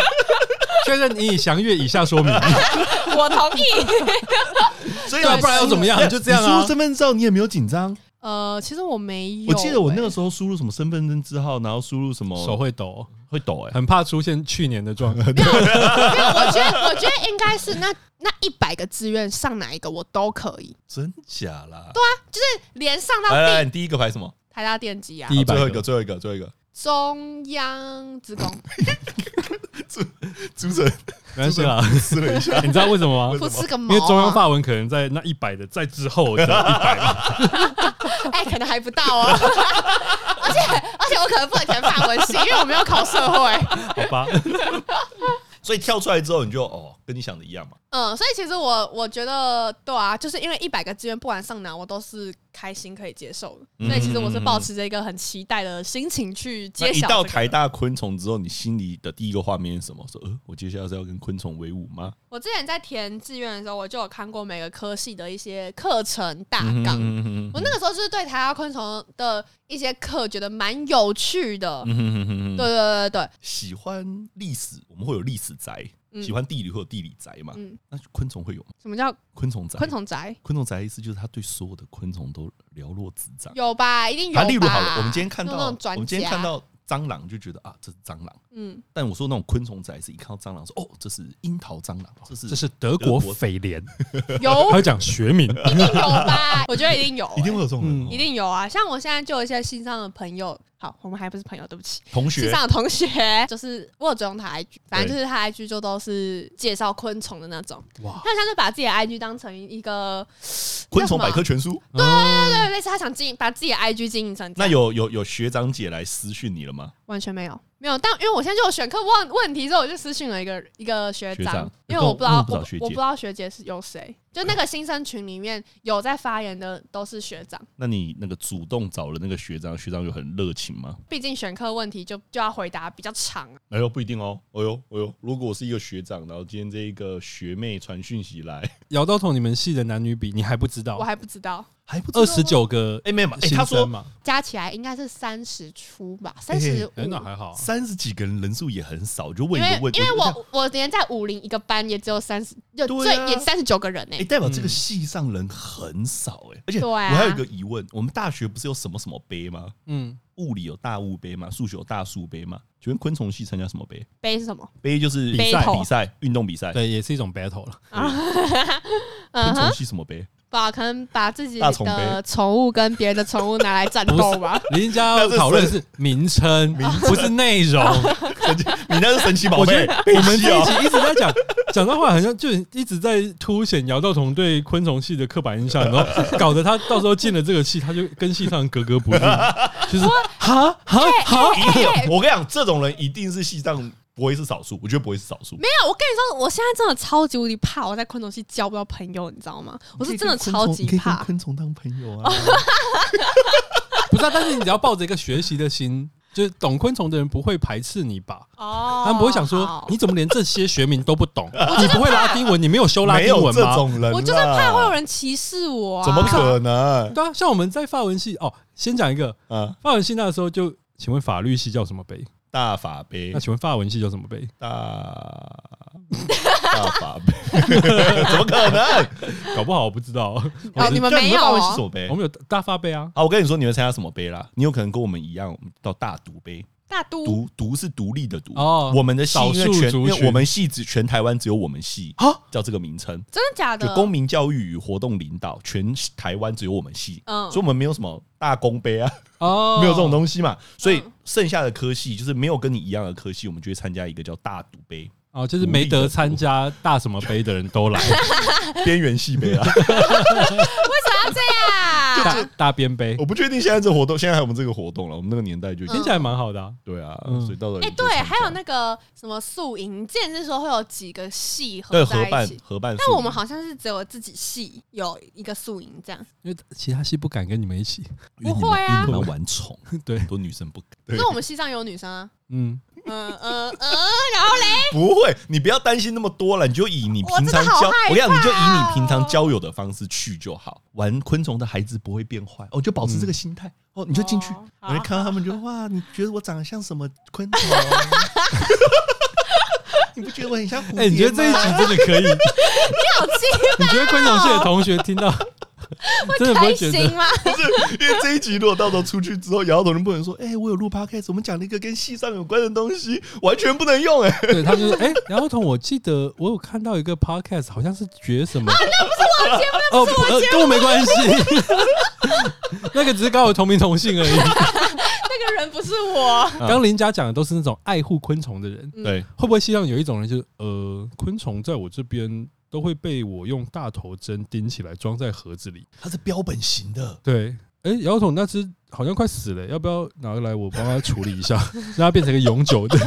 确认你已详阅以下说明。[LAUGHS] 我同意。[LAUGHS] 所以不然要怎么样？就这样啊。输入身份证，你也没有紧张？呃，其实我没有。我记得我那个时候输入什么身份证字号，然后输入什么手会抖，会抖哎，很怕出现去年的状况。没有，没有。我觉得，我觉得应该是那那一百个志愿上哪一个我都可以。真假啦？对啊，就是连上到第来来，你第一个排什么？台大电机啊。第一，最后一个，最后一个，最后一个。中央职工。[LAUGHS] 主主持人，没关系啦，撕了一下。[LAUGHS] 你知道为什么吗？不吃个毛、啊，因为中央发文可能在那一百的在之后的一百。[LAUGHS] 哎、欸，可能还不到哦。而且而且我可能不能填法文系，因为我没有考社会。好吧。所以跳出来之后，你就哦，跟你想的一样嘛。嗯，所以其实我我觉得，对啊，就是因为一百个志愿，不管上哪，我都是开心可以接受的。所以其实我是抱持着一个很期待的心情去接。一到台大昆虫之后，你心里的第一个画面是什么？说，呃，我接下来是要跟昆虫为伍吗？我之前在填志愿的时候，我就有看过每个科系的一些课程大纲。我那个时候就是对台大昆虫的一些课觉得蛮有趣的。对对对对对，喜欢历史，我们会有历史宅。喜欢地理会有地理宅嘛？嗯，那昆虫会有吗？什么叫昆虫宅？昆虫宅？昆虫宅意思就是他对所有的昆虫都了若指掌。有吧？一定有吧？例如好了，我们今天看到，我们今天看到蟑螂就觉得啊，这是蟑螂。嗯，但我说那种昆虫仔是一看到蟑螂说哦，这是樱桃蟑螂，这是这是德国蜚蠊。有，[LAUGHS] 他讲学名，一定有吧？[LAUGHS] 我觉得一定有，[LAUGHS] 一定会有这种人，一定有啊！像我现在就有一些新上的朋友。好，我们还不是朋友，对不起。同学，上的同学就是我有追踪他 IG，反正就是他 IG 就都是介绍昆虫的那种。哇，他像是把自己的 IG 当成一个昆虫百科全书。对对对对，类似他想经营，把自己的 IG 经营成。那有有有学长姐来私讯你了吗？完全没有。没有，但因为我现在就有选课问问题之后，我就私信了一个一个学长，学长因为我不知道我我不知道学姐是有谁，就那个新生群里面有在发言的都是学长。那你那个主动找了那个学长，学长有很热情吗？毕竟选课问题就就要回答比较长。哎呦，不一定哦。哎呦，哎呦，如果我是一个学长，然后今天这一个学妹传讯息来，[LAUGHS] 姚道彤，你们系的男女比你还不知道？我还不知道。还不二十九个，哎没有嘛？哎他说嘛，加起来应该是三十出吧，三十五那还好，三十几个人人数也很少，就问一个问题，因为我我连在五零一个班也只有三十，就最也三十九个人呢，代表这个系上人很少哎，而且我还有一个疑问，我们大学不是有什么什么杯吗？嗯，物理有大物杯吗？数学有大数杯吗？请问昆虫系参加什么杯？杯是什么？杯就是比赛比赛运动比赛，对，也是一种 battle 了。[LAUGHS] 昆虫系什么杯？把可能把自己的宠物跟别人的宠物拿来战斗吧。人家要讨论是名称，不是内容。[LAUGHS] 你那是神奇宝贝。我们这一集一直在讲，讲的话好像就一直在凸显姚道彤对昆虫系的刻板印象，然后搞得他到时候进了这个系，他就跟系上格格不入。就是哈哈哈，我跟你讲，这种人一定是系上。不会是少数，我觉得不会是少数。没有，我跟你说，我现在真的超级无敌怕我在昆虫系交不到朋友，你知道吗？我是真的超级怕昆虫当朋友啊。[LAUGHS] 不是啊，但是你只要抱着一个学习的心，就是懂昆虫的人不会排斥你吧？哦，他们不会想说你怎么连这些学名都不懂？[LAUGHS] 你不会拉丁文，你没有修拉丁文吗？这种人，我就是怕会有人歧视我。怎么可能？对啊，像我们在法文系哦，先讲一个，嗯，法文系那个时候就，请问法律系叫什么杯？大法杯，那请问法文系叫什么杯？大大法杯，[LAUGHS] 怎么可能？搞不好我不知道。你们没有法文系什么杯？我们有大发杯啊！啊，我跟你说，你们参加什么杯啦？你有可能跟我们一样，到大赌杯。大都独独是独立的独哦，我们的系因为全因为我们系只全台湾只有我们系啊，叫这个名称，真的假的？就公民教育与活动领导，全台湾只有我们系，嗯，所以我们没有什么大公杯啊，哦，[LAUGHS] 没有这种东西嘛，所以剩下的科系就是没有跟你一样的科系，我们就会参加一个叫大独杯。哦，就是没得参加大什么杯的人都来，[LAUGHS] 边缘系杯啊？为什么要这样？大大边杯？我不确定现在这活动，现在还有我们这个活动了。我们那个年代就听起来蛮好的啊。对啊，所以到时候哎，对，还有那个什么宿营，见是说会有几个系合在一起合办，但我们好像是只有自己系有一个宿营这样，因为其他系不敢跟你们一起，不会啊，你们玩宠，[LAUGHS] 对，很多女生不敢。那我们系上有女生啊，嗯。嗯嗯嗯，然后嘞？[LAUGHS] 不会，你不要担心那么多了，你就以你平常交，我跟你讲，你就以你平常交友的方式去就好。玩昆虫的孩子不会变坏，哦，就保持这个心态，哦，你就进去，你会看到他们就哇，你觉得我长得像什么昆虫？[LAUGHS] [LAUGHS] 你不觉得我很像蝴蝶？哎，你觉得这一集真的可以？你好气！你觉得昆虫系的同学听到？[LAUGHS] 真的不会觉心吗？[LAUGHS] 不是，因为这一集如果到时候出去之后，姚彤人不能说，哎、欸，我有录 podcast，我们讲了一个跟系上有关的东西，完全不能用、[LAUGHS] 欸。哎，对他就是，哎、欸，姚彤，我记得我有看到一个 podcast，好像是绝什么？啊，那不是我节目，那不是我节目、哦呃，跟我没关系。那个只是刚好同名同姓而已。那个人不是我。刚林家讲的都是那种爱护昆虫的人，对，会不会希望有一种人就是，呃，昆虫在我这边。都会被我用大头针钉起来装在盒子里，它是标本型的。对，哎，姚桶那只好像快死了，要不要拿来我帮他处理一下，[LAUGHS] 让它变成一个永久的？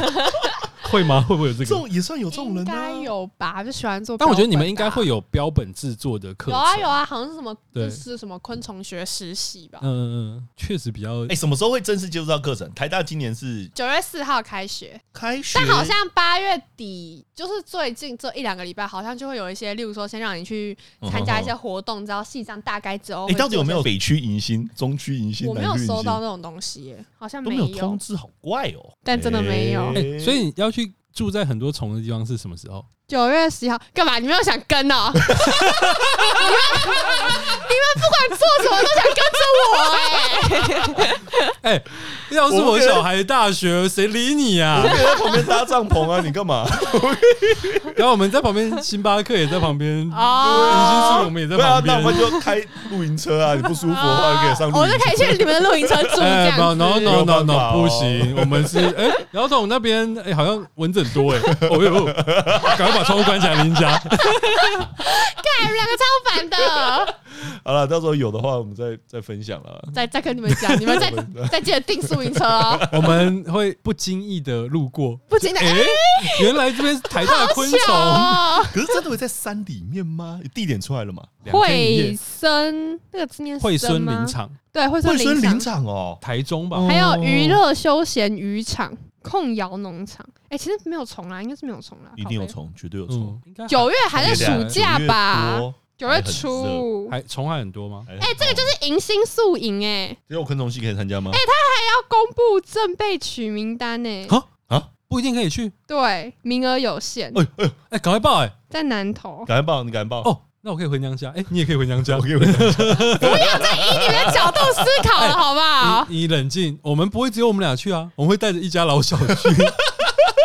会吗？[LAUGHS] 会不会有这个？这种也算有这种人，应该有吧？就喜欢做。但我觉得你们应该会有标本制作的课。有啊有啊，好像是什么，就是什么昆虫学实习吧。嗯嗯，确实比较。哎，什么时候会正式接触到课程？台大今年是九月四号开学，开学。但好像八月底，就是最近这一两个礼拜，好像就会有一些，例如说，先让你去参加一些活动，知道系上大概之后。你到底有没有北区迎新、中区迎新？我没有收到那种东西耶，好像没有通知，好怪哦。但真的没有。哎，所以你要去。去住在很多虫的地方是什么时候？九月十一号，干嘛？你们有想跟哦？你 [LAUGHS] 们你们不管做什么都想跟着我哎！[LAUGHS] 哎，要是我小孩大学，谁理你啊？我可以在旁边搭帐篷啊！你干嘛？[LAUGHS] 然后我们在旁边，星巴克也在旁边，迎新树我们也在旁边。那我们就开露营车啊！你不舒服的话，就可以上。我就可以去你们的露营车住这样。No no no no，不行，我们是哎，姚总那边哎，好像蚊子很多哎，[LAUGHS] 哦呦，赶快把。窗户关起来，林家。干，两个超烦的。[LAUGHS] 好了，到时候有的话，我们再再分享了。再再跟你们讲，你们再 [LAUGHS] 再记得订宿营车哦。我们会不经意的路过，不经意。哎，原来这边是台大昆虫。可是真的会在山里面吗？地点出来了吗？惠森那个字念惠森林场，对，惠森林场哦，台中吧。还有娱乐休闲渔场。控窑农场，哎，其实没有虫啦，应该是没有虫啦，一定有虫，绝对有虫。九月还在暑假吧？九月初还虫还很多吗？哎，这个就是迎新宿营哎，只有昆虫系可以参加吗？哎，他还要公布正备取名单呢。啊啊，不一定可以去，对，名额有限。哎哎哎，赶快报哎，在南投，赶快报，你赶快报哦。那我可以回娘家，哎，你也可以回娘家，[LAUGHS] 我可以回娘家。[LAUGHS] 不要再以你的角度思考了，好不好？[LAUGHS] 你冷静，我们不会只有我们俩去啊，我们会带着一家老小去。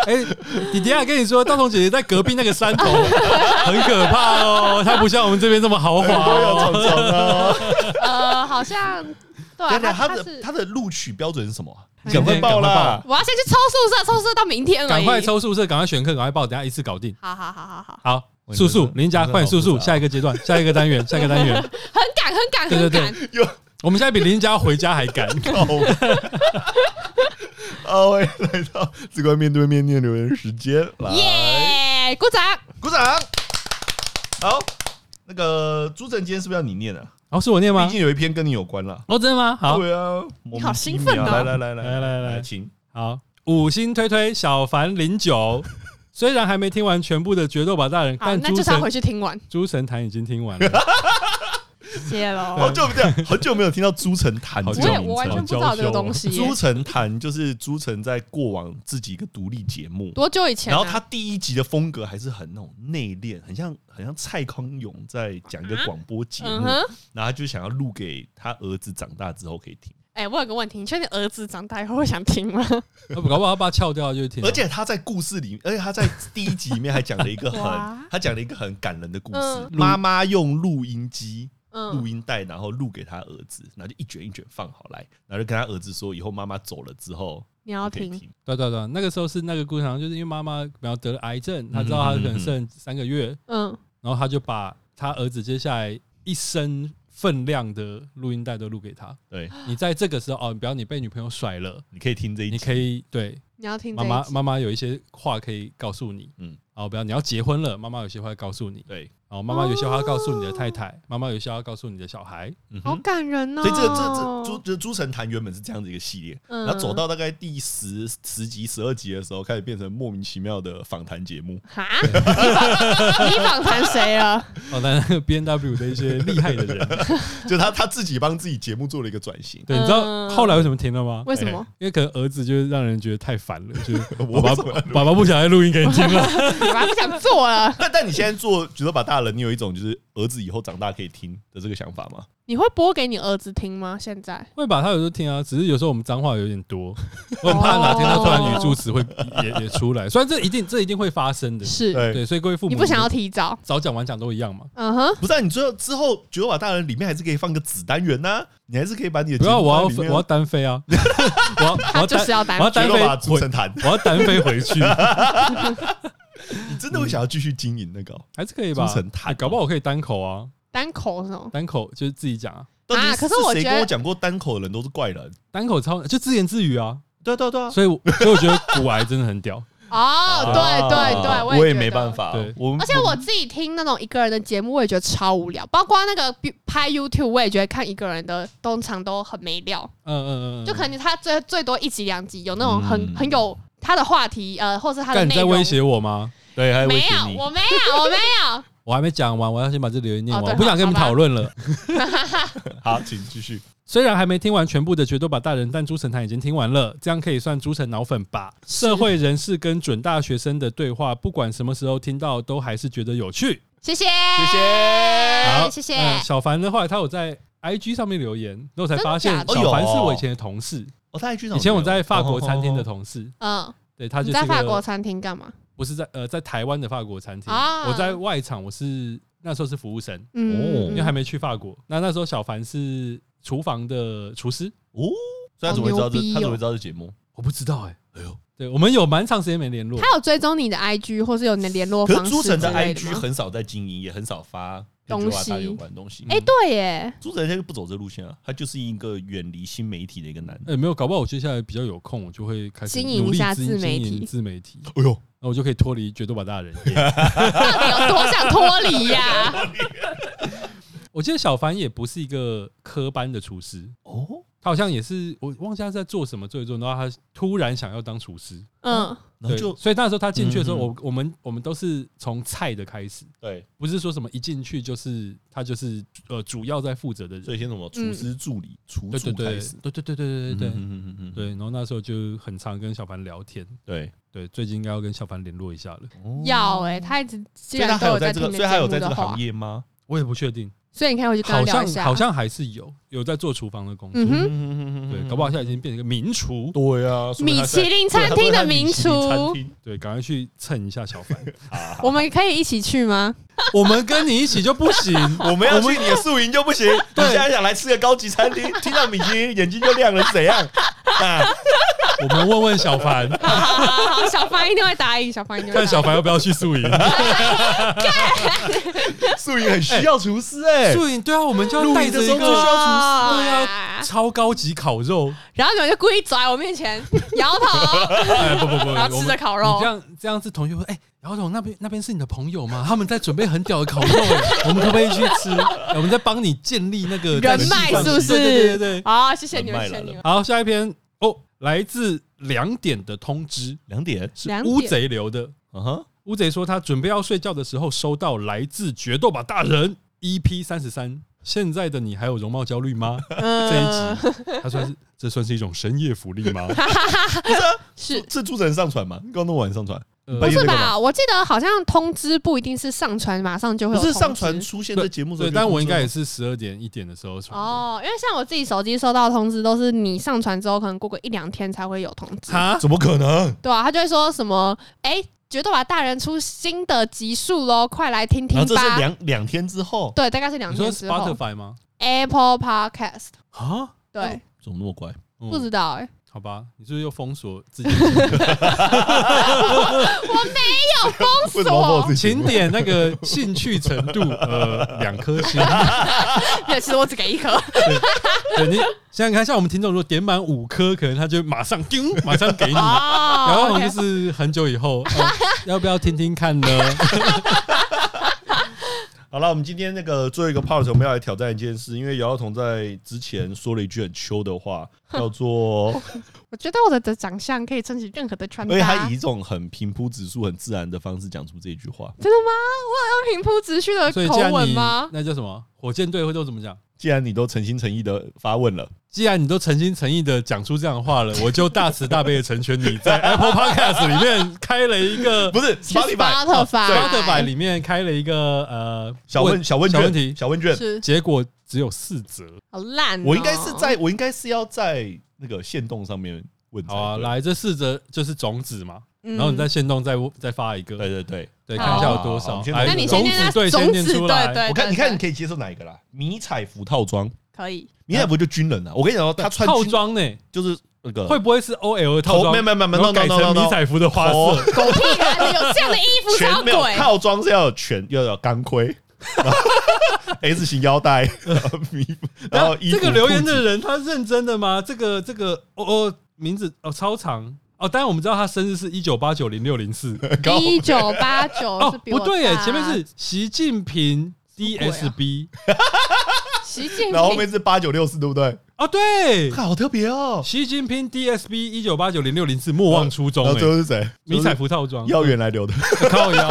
哎，你等下，跟你说，大同姐姐在隔壁那个山头，很可怕哦，她不像我们这边这么豪华哦。呃，好像对，他的他的录取标准是什么？赶快报啦！我要先去抽宿舍，抽宿舍到明天了。赶快抽宿舍，赶快选课，赶快报，等下一次搞定。好好好好好，好。速速，林家快速速，下一个阶段，下一个单元，下一个单元，[LAUGHS] 很赶，很赶，对对对，我们现在比林家回家还赶。[LAUGHS] 好，欢迎来到这个面对面念留言时间，耶，鼓掌，鼓掌。好，那个朱晨，今天是不是要你念啊？哦，是我念吗？毕竟有一篇跟你有关了。哦，真的吗？好，对啊，你好兴奋啊！来来来来来来来，请好，五星推推小凡零九。虽然还没听完全部的《决斗吧大人》，但那就是要回去听完。朱晨谈已经听完了，谢喽。好久不见，很久没有听到朱晨谈这种，我完全不知道这个东西。朱晨谈就是朱晨在过往自己一个独立节目，多久以前？然后他第一集的风格还是很那种内敛，很像很像蔡康永在讲一个广播节目，然后他就想要录给他儿子长大之后可以听。哎、欸，我有个问题，你确定儿子长大以后会想听吗？[LAUGHS] 搞不好他把他撬掉就听。而且他在故事里，而且他在第一集里面还讲了一个很，[LAUGHS] 他讲了一个很感人的故事。妈妈、嗯、用录音机、录音带，然后录给他儿子，然后就一卷一卷放好来，然后就跟他儿子说，以后妈妈走了之后你要听。对对对，那个时候是那个故事，就是因为妈妈然后得了癌症，他知道他可能剩三个月，嗯，然后他就把他儿子接下来一生。分量的录音带都录给他。对，你在这个时候哦，比方你被女朋友甩了，你可以听这一集，你可以对，你要听妈妈妈妈有一些话可以告诉你，嗯，哦，比方你要结婚了，妈妈有些话告诉你，对。哦，妈妈有些话要告诉你的太太，妈妈有些话要告诉你的小孩，好感人哦。所以这个这这朱就是朱晨谈原本是这样的一个系列，然后走到大概第十十集十二集的时候，开始变成莫名其妙的访谈节目。哈，[LAUGHS] 你访谈谁啊？访 [LAUGHS] 谈那个 B N W 的一些厉害的人，[LAUGHS] 就他他自己帮自己节目做了一个转型。对，你知道后来为什么停了吗？为什么？因为可能儿子就是让人觉得太烦了，就是爸爸爸爸不想再录音给你听了，爸爸不想做了。但但你现在做，觉得把大大人，你有一种就是儿子以后长大可以听的这个想法吗？你会播给你儿子听吗？现在会把他有时候听啊，只是有时候我们脏话有点多，[LAUGHS] 我很怕哪天他突然语助词会也 [LAUGHS] 也出来。虽然这一定这一定会发生的，是对，所以各位父母，你不想要提早早讲晚讲都一样嘛？嗯哼，不是，你最后之后觉得把大人里面还是可以放个子单元呐，你还是可以把你的不要，我要我要单飞啊，[LAUGHS] 我要我要就是要单，我要单飞我要单飞回去。[LAUGHS] 你真的会想要继续经营那个？还是可以吧？搞不好我可以单口啊，单口是吗？单口就是自己讲啊。啊！可是我觉得谁跟我讲过单口的人都是怪人，单口超就自言自语啊，对对对，所以所以我觉得古癌真的很屌。哦，对对对，我也没办法，对，而且我自己听那种一个人的节目，我也觉得超无聊，包括那个拍 YouTube，我也觉得看一个人的通常都很没料，嗯嗯嗯，就可能他最最多一集两集有那种很很有他的话题，呃，或是他的内容。你在威胁我吗？对，还没有，我没有，我没有。[LAUGHS] 我还没讲完，我要先把这留言念完，我不想跟你们讨论了。[LAUGHS] 好，请继续。虽然还没听完全部的《决斗吧大人》，但猪城谈已经听完了，这样可以算猪城脑粉吧？社会人士跟准大学生的对话，不管什么时候听到，都还是觉得有趣。谢谢，谢谢，好，谢谢。小凡的话，他有在 IG 上面留言，然后才发现小凡是我以前的同事。哦，他 IG 以前我在法国餐厅的同事。嗯，对，他就在法国餐厅干嘛？不是在呃，在台湾的法国餐厅，我在外场，我是那时候是服务生哦，因为还没去法国。那那时候小凡是厨房的厨师哦，所以他怎么会知道这？他怎么会知道这节目？我不知道哎。哎呦，对我们有蛮长时间没联络。他有追踪你的 IG，或是有你的联络方式？可是朱晨的 IG 很少在经营，也很少发。东西有关东西，哎，对耶，朱哲现在不走这路线啊，他就是一个远离新媒体的一个男人。哎，没有，搞不好我接下来比较有空，我就会开始经营一下自媒体，自媒体。哎呦，那我就可以脱离决斗吧大人。[LAUGHS] 到底有多想脱离呀？[LAUGHS] 我记得小凡也不是一个科班的厨师哦。好像也是我忘记他在做什么最重然后他突然想要当厨师，嗯，对，所以那时候他进去的时候，我我们我们都是从菜的开始，对，不是说什么一进去就是他就是呃主要在负责的人，所以先什么厨师助理、厨师开始，对对对对对对对，嗯嗯嗯，对，然后那时候就很常跟小凡聊天，对对，最近应该要跟小凡联络一下了，要哎，他一直，所以他还有在这个，所以他有在这个行业吗？我也不确定，所以你看，我就好像好像还是有有在做厨房的工作，对，搞不好现在已经变成一个名厨，对啊，米其林餐厅的名厨，对，赶快去蹭一下小凡，我 [LAUGHS] 们可以一起去吗？我们跟你一起就不行，[LAUGHS] 我们要去你的宿营就不行。你现在想来吃个高级餐厅，听到米其林眼睛就亮了，怎样？我们问问小凡，[LAUGHS] 小凡一定会答应。小凡一定会看小凡要不要去宿营？[LAUGHS] 素营很需要厨师哎，宿营对啊，我们就要带着一个厨师，对啊，超高级烤肉，然后你们就故意走在我面前摇头，哎不不不，然后吃着烤肉，这样这样子同学会哎。姚总，那边那边是你的朋友吗？他们在准备很屌的烤肉，我们可不可以去吃？我们在帮你建立那个人脉，是不是？对对对对，好，谢谢你们，谢谢你们。好，下一篇哦，来自两点的通知，两点是乌贼留的。嗯哼，乌贼说他准备要睡觉的时候，收到来自决斗吧大人 EP 三十三。现在的你还有容貌焦虑吗？这一集他算是这算是一种深夜福利吗？[LAUGHS] 是是主持人上传吗？刚弄完上传。不是吧？我记得好像通知不一定是上传马上就会有，不是上传出现在节目上。对，但我应该也是十二点一点的时候传。哦，因为像我自己手机收到通知，都是你上传之后，可能过个一两天才会有通知。啊？怎么可能？对啊，他就会说什么？哎，决斗吧大人出新的集数喽，快来听听吧。这是两两天之后？对，大概是两天之后。Spotify 吗？Apple Podcast 啊？对，怎么那么乖？不知道哎。好吧，你是不是又封锁自己？[LAUGHS] 我没有封锁，请点那个兴趣程度，呃，两颗星。[LAUGHS] 也是我只给一颗。对，你想想看，像我们听众如果点满五颗，可能他就马上叮，马上给你。然后就是很久以后，要不要听听看呢？[LAUGHS] 好了，我们今天那个最后一个 part，我们要来挑战一件事，因为姚姚彤在之前说了一句很秋的话，[LAUGHS] 叫做 [LAUGHS] “我觉得我的的长相可以撑起任何的穿搭”，所以他以一种很平铺直述、很自然的方式讲出这句话。真的吗？我有用平铺直叙的口吻吗？那叫什么？火箭队会都怎么讲？既然你都诚心诚意的发问了，既然你都诚心诚意的讲出这样的话了，[LAUGHS] 我就大慈大悲的成全你在 Apple Podcast 里面开了一个，不是 Spotify，Spotify。里面开了一个呃小问小问小问题。小问卷，结果只有四则，好烂。我应该是在我应该是要在那个线动上面问。好啊，来这四则就是种子嘛。然后你在线动再再发一个，对对对对，看一下有多少。那你先念对，先念出来。我看你看你可以接受哪一个啦？迷彩服套装可以，迷彩服就军人啊。我跟你讲，他穿套装呢，就是那个会不会是 OL 套装？没有没有没有，改成迷彩服的花色。狗屁啊！有这样的衣服什么鬼？套装是要有全，要有钢盔，[LAUGHS] S 型腰带，[LAUGHS] 然后这个留言的人他认真的吗？这个这个哦哦，名字哦超长。哦，当然我们知道他生日是一九八九零六零四，[LAUGHS] 一九八九哦，不对耶，前面是习近平 DSB，[LAUGHS] 习近平，然后后面是八九六四，对不对？哦，对，好特别哦，习近平 DSB 一九八九零六零四，莫忘初衷。然后最后是谁？迷彩服套装，要原来留的，[LAUGHS] 靠腰，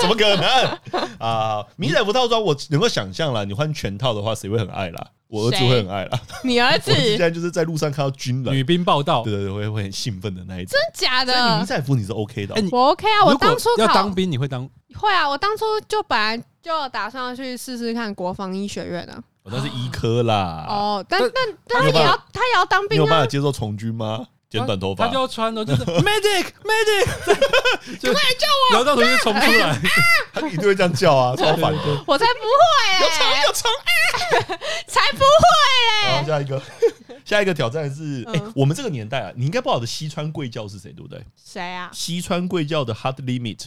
怎么可能啊？迷彩服套装，我能够想象了，你换全套的话，谁会很爱啦？我儿子会很爱啦，你儿子 [LAUGHS] 现在就是在路上看到军人、女兵报道，对对对，会会很兴奋的那一种。真假的？你迷彩服你是 OK 的，我 OK 啊。我当初要当兵，你会当？会啊，我当初就本来就打算要去试试看国防医学院的。我那是医科啦。哦，但但但他也要他也要当兵啊？你有办法接受从军吗？剪短头发，他就要穿的，就是 [LAUGHS] medic medic，[LAUGHS] 快来救我！然后到时候就冲出来，[LAUGHS] 他一定会这样叫啊，超烦的。我才不会，有虫有虫，才不会嘞！好，下一个，下一个挑战是，哎，我们这个年代啊，你应该不晓得西川贵教是谁，对不对？谁啊？西川贵教的 Hard Limit。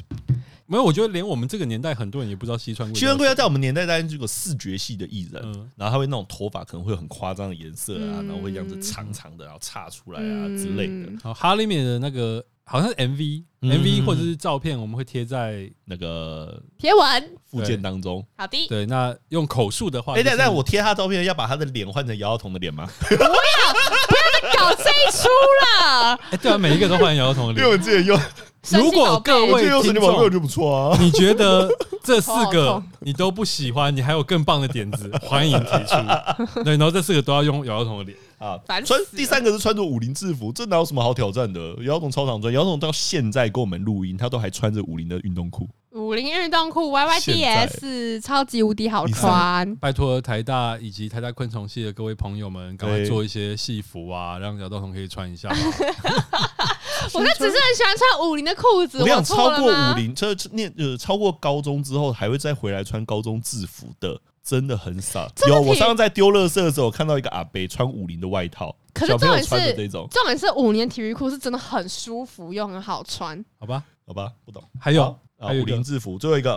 没有，我觉得连我们这个年代很多人也不知道西川贵。西川贵要在我们年代当然是个视觉系的艺人，然后他会那种头发可能会有很夸张的颜色啊，然后会这样子长长的，然后插出来啊之类的。好，哈里面的那个好像是 MV，MV 或者是照片，我们会贴在那个贴文附件当中。好的，对，那用口述的话，哎，但但我贴他照片要把他的脸换成姚耀彤的脸吗？[LAUGHS] 不要，不要再搞这一出了。哎，对啊，每一个都换姚耀彤的脸，[LAUGHS] 因为我之前用。如果各位听众就不错啊，你觉得这四个你都不喜欢，你还有更棒的点子，欢迎提出。对，然后这四个都要用姚耀彤的脸啊。穿第三个是穿着武林制服，这哪有什么好挑战的？姚耀彤超常穿，姚总到现在跟我们录音，他都还穿着武林的运动裤。武林运动裤 Y Y D S 超级无敌好穿。拜托台大以及台大昆虫系的各位朋友们，赶快做一些戏服啊，让姚道彤可以穿一下。[LAUGHS] 我那只是很喜欢穿武林的裤子。我想超过武林，这念呃超过高中之后还会再回来穿高中制服的，真的很傻。有我上次在丢垃圾的时候看到一个阿伯穿五零的外套，可是重点是这种，重点是五年体育裤是真的很舒服又很好穿。好吧，好吧，不懂。还有。啊！武林制服，最后一个，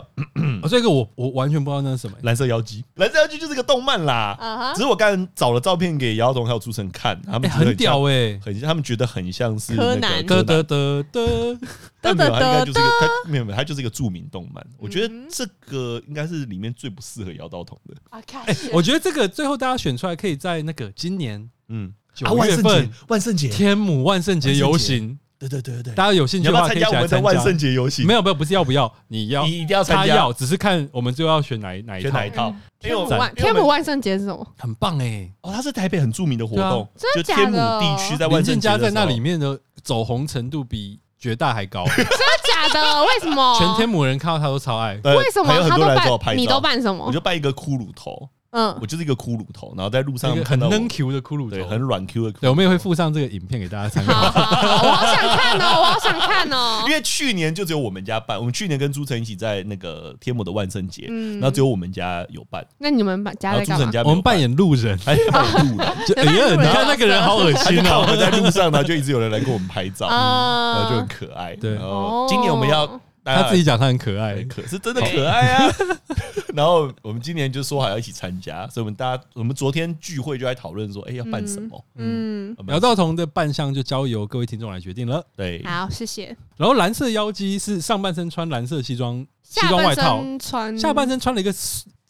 啊，这个我我完全不知道那是什么。蓝色妖姬，蓝色妖姬就是个动漫啦。只是我刚才找了照片给姚总还有朱晨看，他们很屌哎，很他们觉得很像是柯南。得得得得，但没有，他应该就是一个，[LAUGHS] 他没有没有，他就是一个著名动漫。我觉得这个应该是里面最不适合姚道彤的。哎，我觉得这个最后大家选出来，可以在那个今年，嗯，九月份万圣节天母万圣节游行。对对对对，大家有兴趣的话可以来参加万圣节游戏。没有没有，不是要不要，你要你一定要参加。他要，只是看我们最后要选哪哪一套。哪一套？天母万天母万圣节是什么？很棒哎！哦，它是台北很著名的活动，就天母地区在万圣节在那里面的走红程度比绝大还高。[LAUGHS] 真的假的？为什么？全天母人看到他都超爱。为什么？他都扮？你都扮什么？我就扮一个骷髅头。嗯，我就是一个骷髅头，然后在路上很嫩 Q 的骷髅头，对，很软 Q 的。对，我们也会附上这个影片给大家参考。我好想看哦，我好想看哦。[LAUGHS] 因为去年就只有我们家办，我们去年跟朱晨一起在那个天母的万圣节，然后只有我们家有办。那你们把家在干嘛？我们扮演路人，扮演路人。[LAUGHS] 哎呀，你看那个人好恶心哦！我们在路上呢，就一直有人来跟我们拍照，[LAUGHS] 然后就很可爱。对，哦今年我们要。他自己讲他很可爱，可是真的可爱啊！[LAUGHS] 然后我们今年就说好要一起参加，所以我们大家我们昨天聚会就在讨论说，哎，要办什么？嗯，姚道彤的扮相就交由各位听众来决定了。对，好，谢谢。然后蓝色妖姬是上半身穿蓝色西装西装外套，穿下半身穿了一个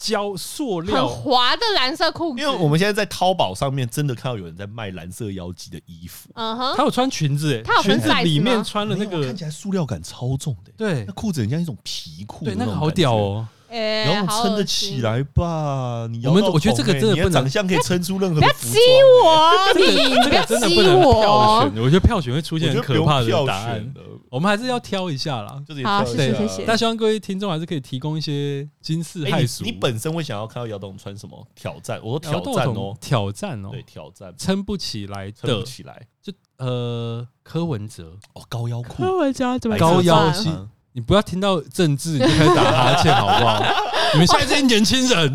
胶塑料。很滑的蓝色裤子。因为我们现在在淘宝上面真的看到有人在卖蓝色妖姬的衣服，嗯哼，他有穿裙子哎，裙子里面穿了那个看起来塑料感超重的，对，那裤子很像一种皮裤，对，那个好屌哦。哎，摇桶撑得起来吧？你我们我觉得这个真的不能，长相可以撑出任何。不要激我，你这个真的不能票选。我觉得票选会出现很可怕的答案。我们还是要挑一下啦，就是好，谢谢谢谢。但希望各位听众还是可以提供一些惊世骇俗。你本身会想要看到姚董穿什么挑战？我说挑战哦，挑战哦，对，挑战撑不起来的，撑不起来。就呃，柯文哲哦，高腰裤，柯文哲怎么高腰系？你不要听到政治你就开始打哈欠好不好？[LAUGHS] 你们现在这些年轻人，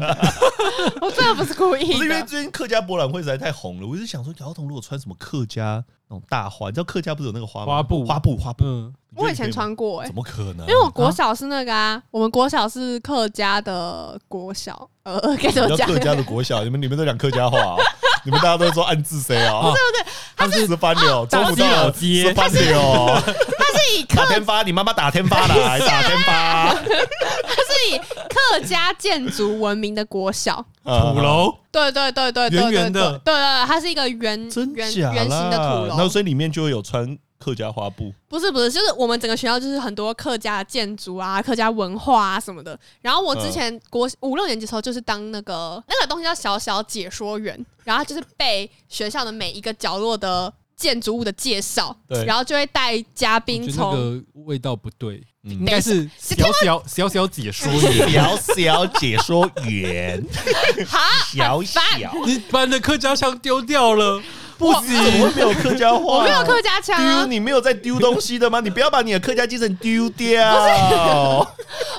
我真的不是故意，不是因为最近客家博览会实在太红了，我就想说，姚童如果穿什么客家那种大花，你知道客家不是有那个花花布花布花布？我以前穿过，哎，怎么可能？因为我国小是那个啊，我们国小是客家的国小，呃，该怎么讲？客家的国小，你们你们都讲客家话，[LAUGHS] 你们大家都说暗自谁啊？不是不是，他是十番的，周不到十番的哦。他是以打天发，你妈妈打天发来 [LAUGHS] 打天发。他是以客家建筑闻名的国小，土楼，对对对对圆圆的，对对，它是一个圆圆圆形的土楼，那所以里面就会有穿。客家花布。不是不是，就是我们整个学校就是很多客家建筑啊、客家文化啊什么的。然后我之前国五六年级的时候，就是当那个那个东西叫小小解说员，然后就是背学校的每一个角落的建筑物的介绍，对。然后就会带嘉宾从。味道不对，应该是小小小小解说员，小小解说员，[LAUGHS] 好小小，你把你的客家腔丢掉了。不行，我没有客家话？我没有客家腔啊！你没有在丢东西的吗？你不要把你的客家精神丢掉。[LAUGHS]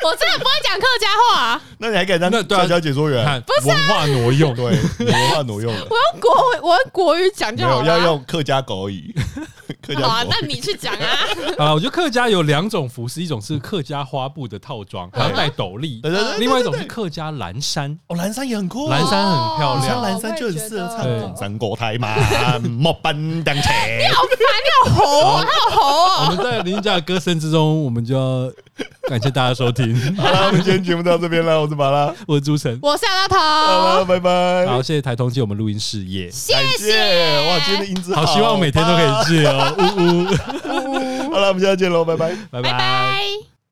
我真的不会讲客家话。那你还敢当客家解说员？不是文化挪用，对，文化挪用。[LAUGHS] 我用国，我用国语讲就好了。要用客家狗语。好啊，那你去讲啊。[LAUGHS] 啊，我觉得客家有两种服饰，一种是客家花布的套装，还要戴斗笠。另外一种是客家蓝衫。哦，蓝衫也很酷。蓝衫很漂亮，蓝衫就很适合唱《三国台嘛》。莫奔当前。你好烦，你好猴啊，好猴啊！我们在林家的歌声之中，我们就要 [LAUGHS] 感谢大家收听。[LAUGHS] 好了，我们今天节目到这边了。我是马拉，我是朱晨，我是阿头。好了，拜拜。好，谢谢台通借我们录音事业，谢谢。哇，今天的音质好，希望每天都可以借哦。呜呜。[LAUGHS] 好了，我们下次见喽，拜拜，拜拜。